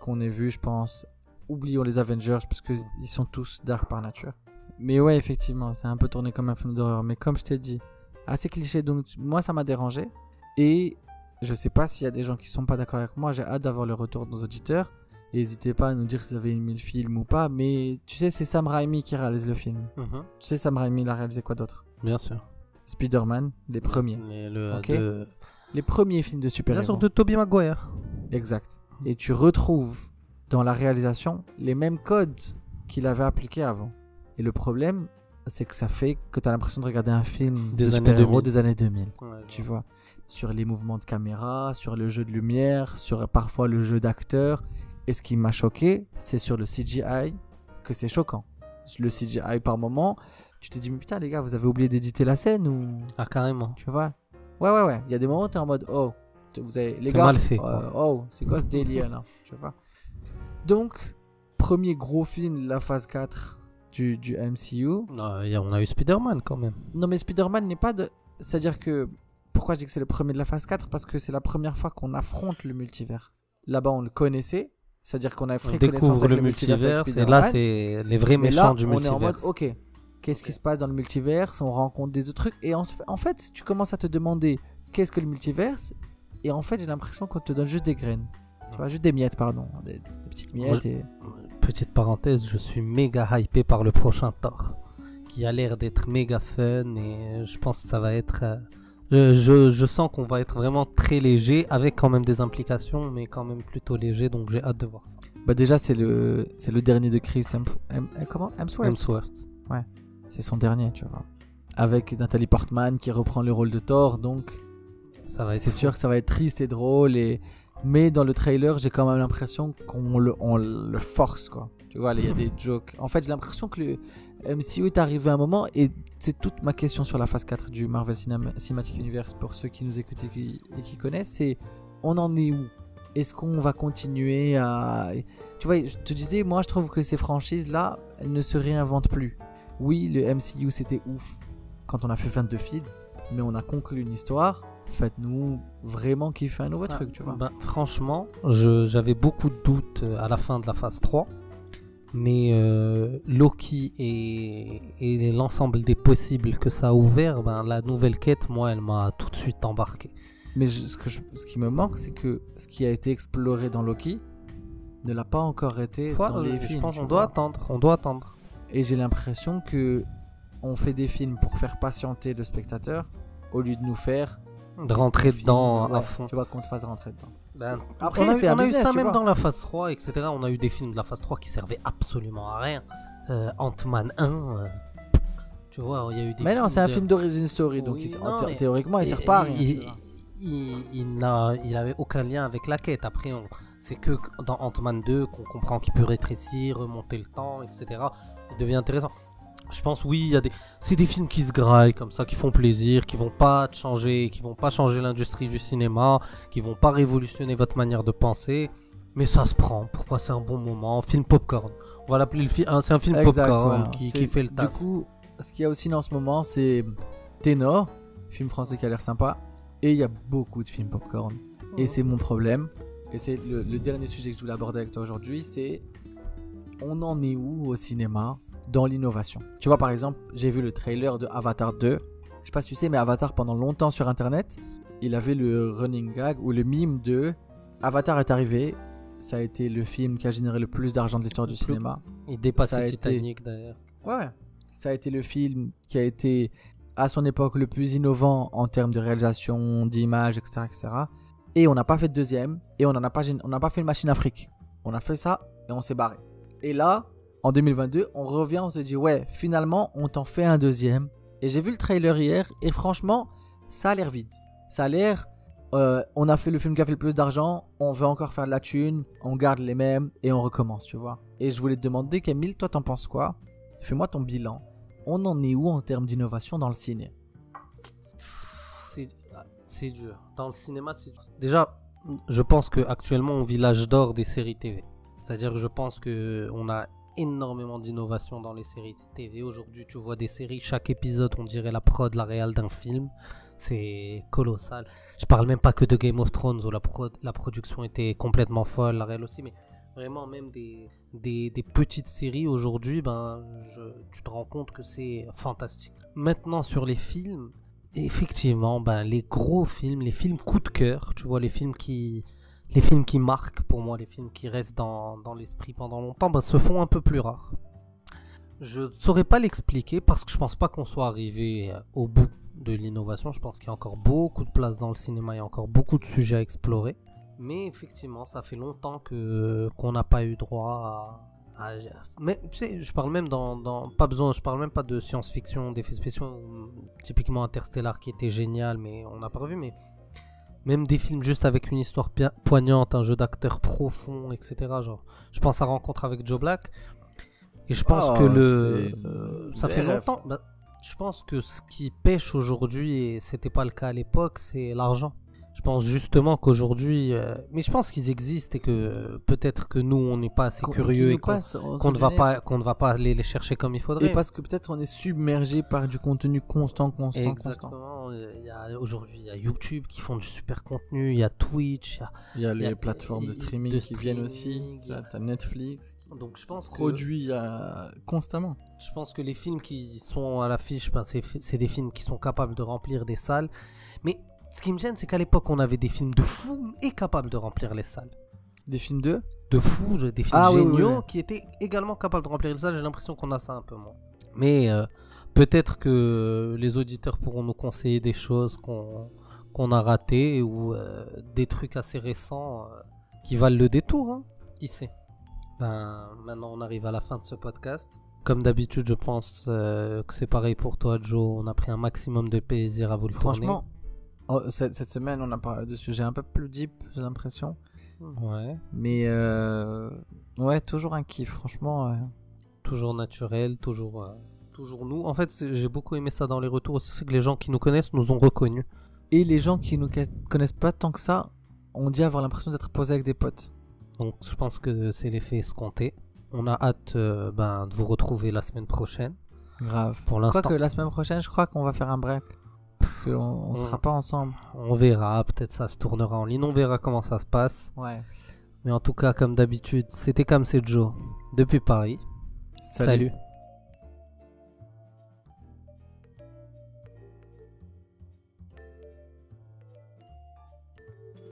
qu'on ait vu, je pense. Oublions les Avengers parce que ils sont tous dark par nature. Mais ouais, effectivement, c'est un peu tourné comme un film d'horreur. Mais comme je t'ai dit, assez cliché. Donc moi, ça m'a dérangé. Et je sais pas s'il y a des gens qui sont pas d'accord avec moi. J'ai hâte d'avoir le retour de nos auditeurs. Et N'hésitez pas à nous dire si vous avez aimé le film ou pas. Mais tu sais, c'est Sam Raimi qui réalise le film. Mhm. Tu sais, Sam Raimi, il a réalisé quoi d'autre? Bien sûr. Spider-Man, les premiers. Et le, Ok. de- Les premiers films de Bien super-héros. sûr, de Tobey Maguire. Exact. Et tu retrouves dans la réalisation les mêmes codes qu'il avait appliqués avant. Et le problème, c'est que ça fait que tu as l'impression de regarder un film Des de années super-héros 2000. des années 2000. Ouais, Tu vois? Sur les mouvements de caméra, sur le jeu de lumière, sur parfois le jeu d'acteur. Et ce qui m'a choqué, c'est sur le CGI que c'est choquant. Le CGI par moment, tu te dis, mais putain, les gars, vous avez oublié d'éditer la scène ou. Ah, carrément. Tu vois? Ouais, ouais, ouais. Il y a des moments où tu es en mode Oh, vous avez. Les gars, mal fait, euh, oh, c'est quoi ce délire là? Tu vois? Donc, premier gros film de la phase 4 du, du MCU. Non, on a eu Spider-Man quand même. Non, mais Spider-Man n'est pas de. C'est-à-dire que. Pourquoi je dis que c'est le premier de la phase 4 Parce que c'est la première fois qu'on affronte le multivers. Là-bas, on le connaissait. C'est-à-dire qu'on a fait connaissance avec le le multivers. multivers et là, c'est les vrais méchants là, du on est en mode, multivers. ok, qu'est-ce qui se passe dans le multivers On rencontre des autres trucs. Et en, en fait, tu commences à te demander qu'est-ce que le multivers Et en fait, j'ai l'impression qu'on te donne juste des graines. Tu vois, juste des miettes, pardon. Des, des petites miettes. Et... Petite parenthèse, je suis méga hypé par le prochain Thor, qui a l'air d'être méga fun et je pense que ça va être. euh, je, je- sens qu'on va être vraiment très léger, avec quand même des implications, mais quand même plutôt léger, donc j'ai hâte de voir ça. Bah, déjà, c'est le, c'est le dernier de Chris. Hem- Hem- euh, comment? Hemsworth? Hemsworth. C'est son dernier, tu vois. Avec Nathalie Portman qui reprend le rôle de Thor. Donc, Ça va être. c'est sûr que ça va être triste et drôle. Et... Mais dans le trailer, j'ai quand même l'impression qu'on le, on le force, quoi. Tu vois, il y a des jokes. En fait, j'ai l'impression que le MCU est arrivé à un moment, et c'est toute ma question sur la phase 4 du Marvel Cinema- Cinematic Universe, pour ceux qui nous écoutent et qui, et qui connaissent, c'est on en est où? Est-ce qu'on va continuer à... Tu vois, je te disais, moi, je trouve que ces franchises-là, elles ne se réinventent plus. Oui, le MCU, c'était ouf quand on a fait 22 films, mais on a conclu une histoire. Faites-nous vraiment kiffer un nouveau Ah, truc, tu vois. ben, franchement, j'avais beaucoup de doutes euh, à la fin de la phase 3. Mais euh, Loki et, et l'ensemble des possibles que ça a ouvert, ben, la nouvelle quête, moi, elle m'a tout de suite embarqué. Mais je- ce, que je- ce qui me manque, c'est que ce qui a été exploré dans Loki ne l'a pas encore été Faut- dans les films. je pense qu'on doit attendre. On doit attendre. Et j'ai l'impression que on fait des films pour faire patienter le spectateur au lieu de nous faire De rentrer dedans ouais, à fond. Tu vois, qu'on te fasse rentrer dedans. Ben, Après, on a, eu- on a ça même vois. dans la phase 3, etc. On a eu des films de la phase 3 qui servaient absolument à rien. Euh, Ant-Man 1, euh, tu vois, il y a eu des Mais non, c'est un de- film d'origin story, donc Oui, il- non, thé- mais- théoriquement, il Et- sert pas à rien. Il, il, il n'a il avait aucun lien avec la quête. Après, on- c'est que dans Ant-Man 2 qu'on comprend qu'il peut rétrécir, remonter le temps, etc. Il devient intéressant. Je pense, oui, il y a des, c'est des films qui se graillent comme ça, qui font plaisir, qui vont pas changer, qui vont pas changer l'industrie du cinéma, qui vont pas révolutionner votre manière de penser. Mais ça se prend pour passer un bon moment? Film popcorn. On va l'appeler le film. C'est un film Exact, popcorn ouais. qui, fait le Du taf. coup, ce qu'il y a aussi en ce moment, c'est Ténor, film français qui a l'air sympa, et il y a beaucoup de films popcorn. Et c'est mon problème. Et c'est le, le dernier sujet que je voulais aborder avec toi aujourd'hui, c'est on en est où au cinéma? Dans l'innovation Tu vois, par exemple, j'ai vu le trailer de Avatar 2. Je sais pas si tu sais, mais Avatar, pendant longtemps sur Internet, il avait le running gag ou le mime de Avatar est arrivé. Ça a été le film qui a généré le plus d'argent de l'histoire du cinéma. Il a dépassait été- Titanic d'ailleurs. Ouais. Ça a été le film qui a été à son époque le plus innovant en termes de réalisation, d'image, etc., etc. Et on n'a pas fait de deuxième et on n'a pas, gén- on n'a pas fait une machine Afrique. On a fait ça et on s'est barré. Et là, en 2022, on revient, on se dit ouais, finalement, on t'en fait un deuxième. Et j'ai vu le trailer hier et franchement, ça a l'air vide. Ça a l'air, euh, on a fait le film qui a fait le plus d'argent, on veut encore faire de la thune, on garde les mêmes et on recommence, tu vois. Et je voulais te demander, Camille, toi t'en penses quoi? Fais-moi ton bilan. On en est où en termes d'innovation dans le ciné? C'est dur. Dans le cinéma, c'est dur. Déjà, je pense qu'actuellement, on vit l'âge d'or des séries TV. C'est-à-dire que je pense qu'on a énormément d'innovation dans les séries TV. Aujourd'hui, tu vois des séries, chaque épisode, on dirait la prod, la réal d'un film. c'est colossal. Je parle même pas que de Game of Thrones où la, la production était complètement folle, la réelle aussi, mais vraiment même des, des, petites séries aujourd'hui, ben, tu te rends compte que c'est fantastique. Maintenant sur les films, effectivement, ben, les gros films, les films coup de cœur, tu vois, les films qui, les films qui marquent pour moi, les films qui restent dans, l'esprit pendant longtemps, ben, se font un peu plus rares. Je ne saurais pas l'expliquer parce que je pense pas qu'on soit arrivé euh, au bout de l'innovation. Je pense qu'il y a encore beaucoup de place dans le cinéma, il y a encore beaucoup de sujets à explorer. Mais effectivement, ça fait longtemps que qu'on n'a pas eu droit à, Mais tu sais, je parle même dans, dans- pas besoin, je parle même pas de science-fiction, d'effets spéciaux, typiquement Interstellar qui était génial, mais on n'a pas revu. Mais même des films juste avec une histoire poignante, un jeu d'acteur profond, etc. Genre, je pense à Rencontre avec Joe Black. Et je pense Oh, que le, euh, ça fait longtemps. bah, je pense que ce qui pêche aujourd'hui, et c'était pas le cas à l'époque, c'est l'argent. Je pense justement qu'aujourd'hui, euh, mais je pense qu'ils existent et que euh, peut-être que nous, on n'est pas assez Qu'on- curieux et qu'on passe, ne va pas, qu'on ne va pas aller les chercher comme il faudrait. Et parce que peut-être on est submergé par du contenu constant, constant, constant. Exactement. Il y a aujourd'hui, il y a YouTube qui font du super contenu, il y a Twitch, il y a- Il y a Il y a- les plateformes de il- streaming de qui viennent aussi. Tu as- Netflix qui donc je pense que produit euh, constamment. Je pense que les films qui sont à l'affiche, ben, c'est c'est des films qui sont capables de remplir des salles. Mais ce qui me gêne, c'est qu'à l'époque, on avait des films de fous et capables de remplir les salles. Des films de De fous, des films Ah oui, oui, géniaux oui. qui étaient également capables de remplir les salles. J'ai l'impression qu'on a ça un peu moins. Mais euh, peut-être que les auditeurs pourront nous conseiller des choses qu'on qu'on a ratées ou euh, des trucs assez récents euh, qui valent le détour. hein. Qui sait? Ben, Maintenant, on arrive à la fin de ce podcast. Comme d'habitude, je pense que c'est pareil pour toi, Joe. On a pris un maximum de plaisir à vous le Franchement, oh, cette, cette semaine, on a parlé de sujets un peu plus deep, j'ai l'impression. tourner. Ouais. Mais euh, ouais, toujours un kiff, franchement. toujours naturel, toujours, euh, toujours nous. En fait, j'ai beaucoup aimé ça dans les retours aussi, c'est que les gens qui nous connaissent nous ont reconnus. Et les gens qui nous connaissent pas tant que ça, on dit avoir l'impression d'être posé avec des potes. Donc je pense que c'est l'effet escompté. On a hâte euh, ben, de vous retrouver la semaine prochaine. Grave. Pour l'instant, Quoique la semaine prochaine, je crois qu'on va faire un break. Parce qu'on on Mm. sera pas ensemble. on verra, peut-être ça se tournera en ligne, on verra comment ça se passe. Ouais. Mais en tout cas, comme d'habitude, c'était comme c'est Joe depuis Paris. Salut.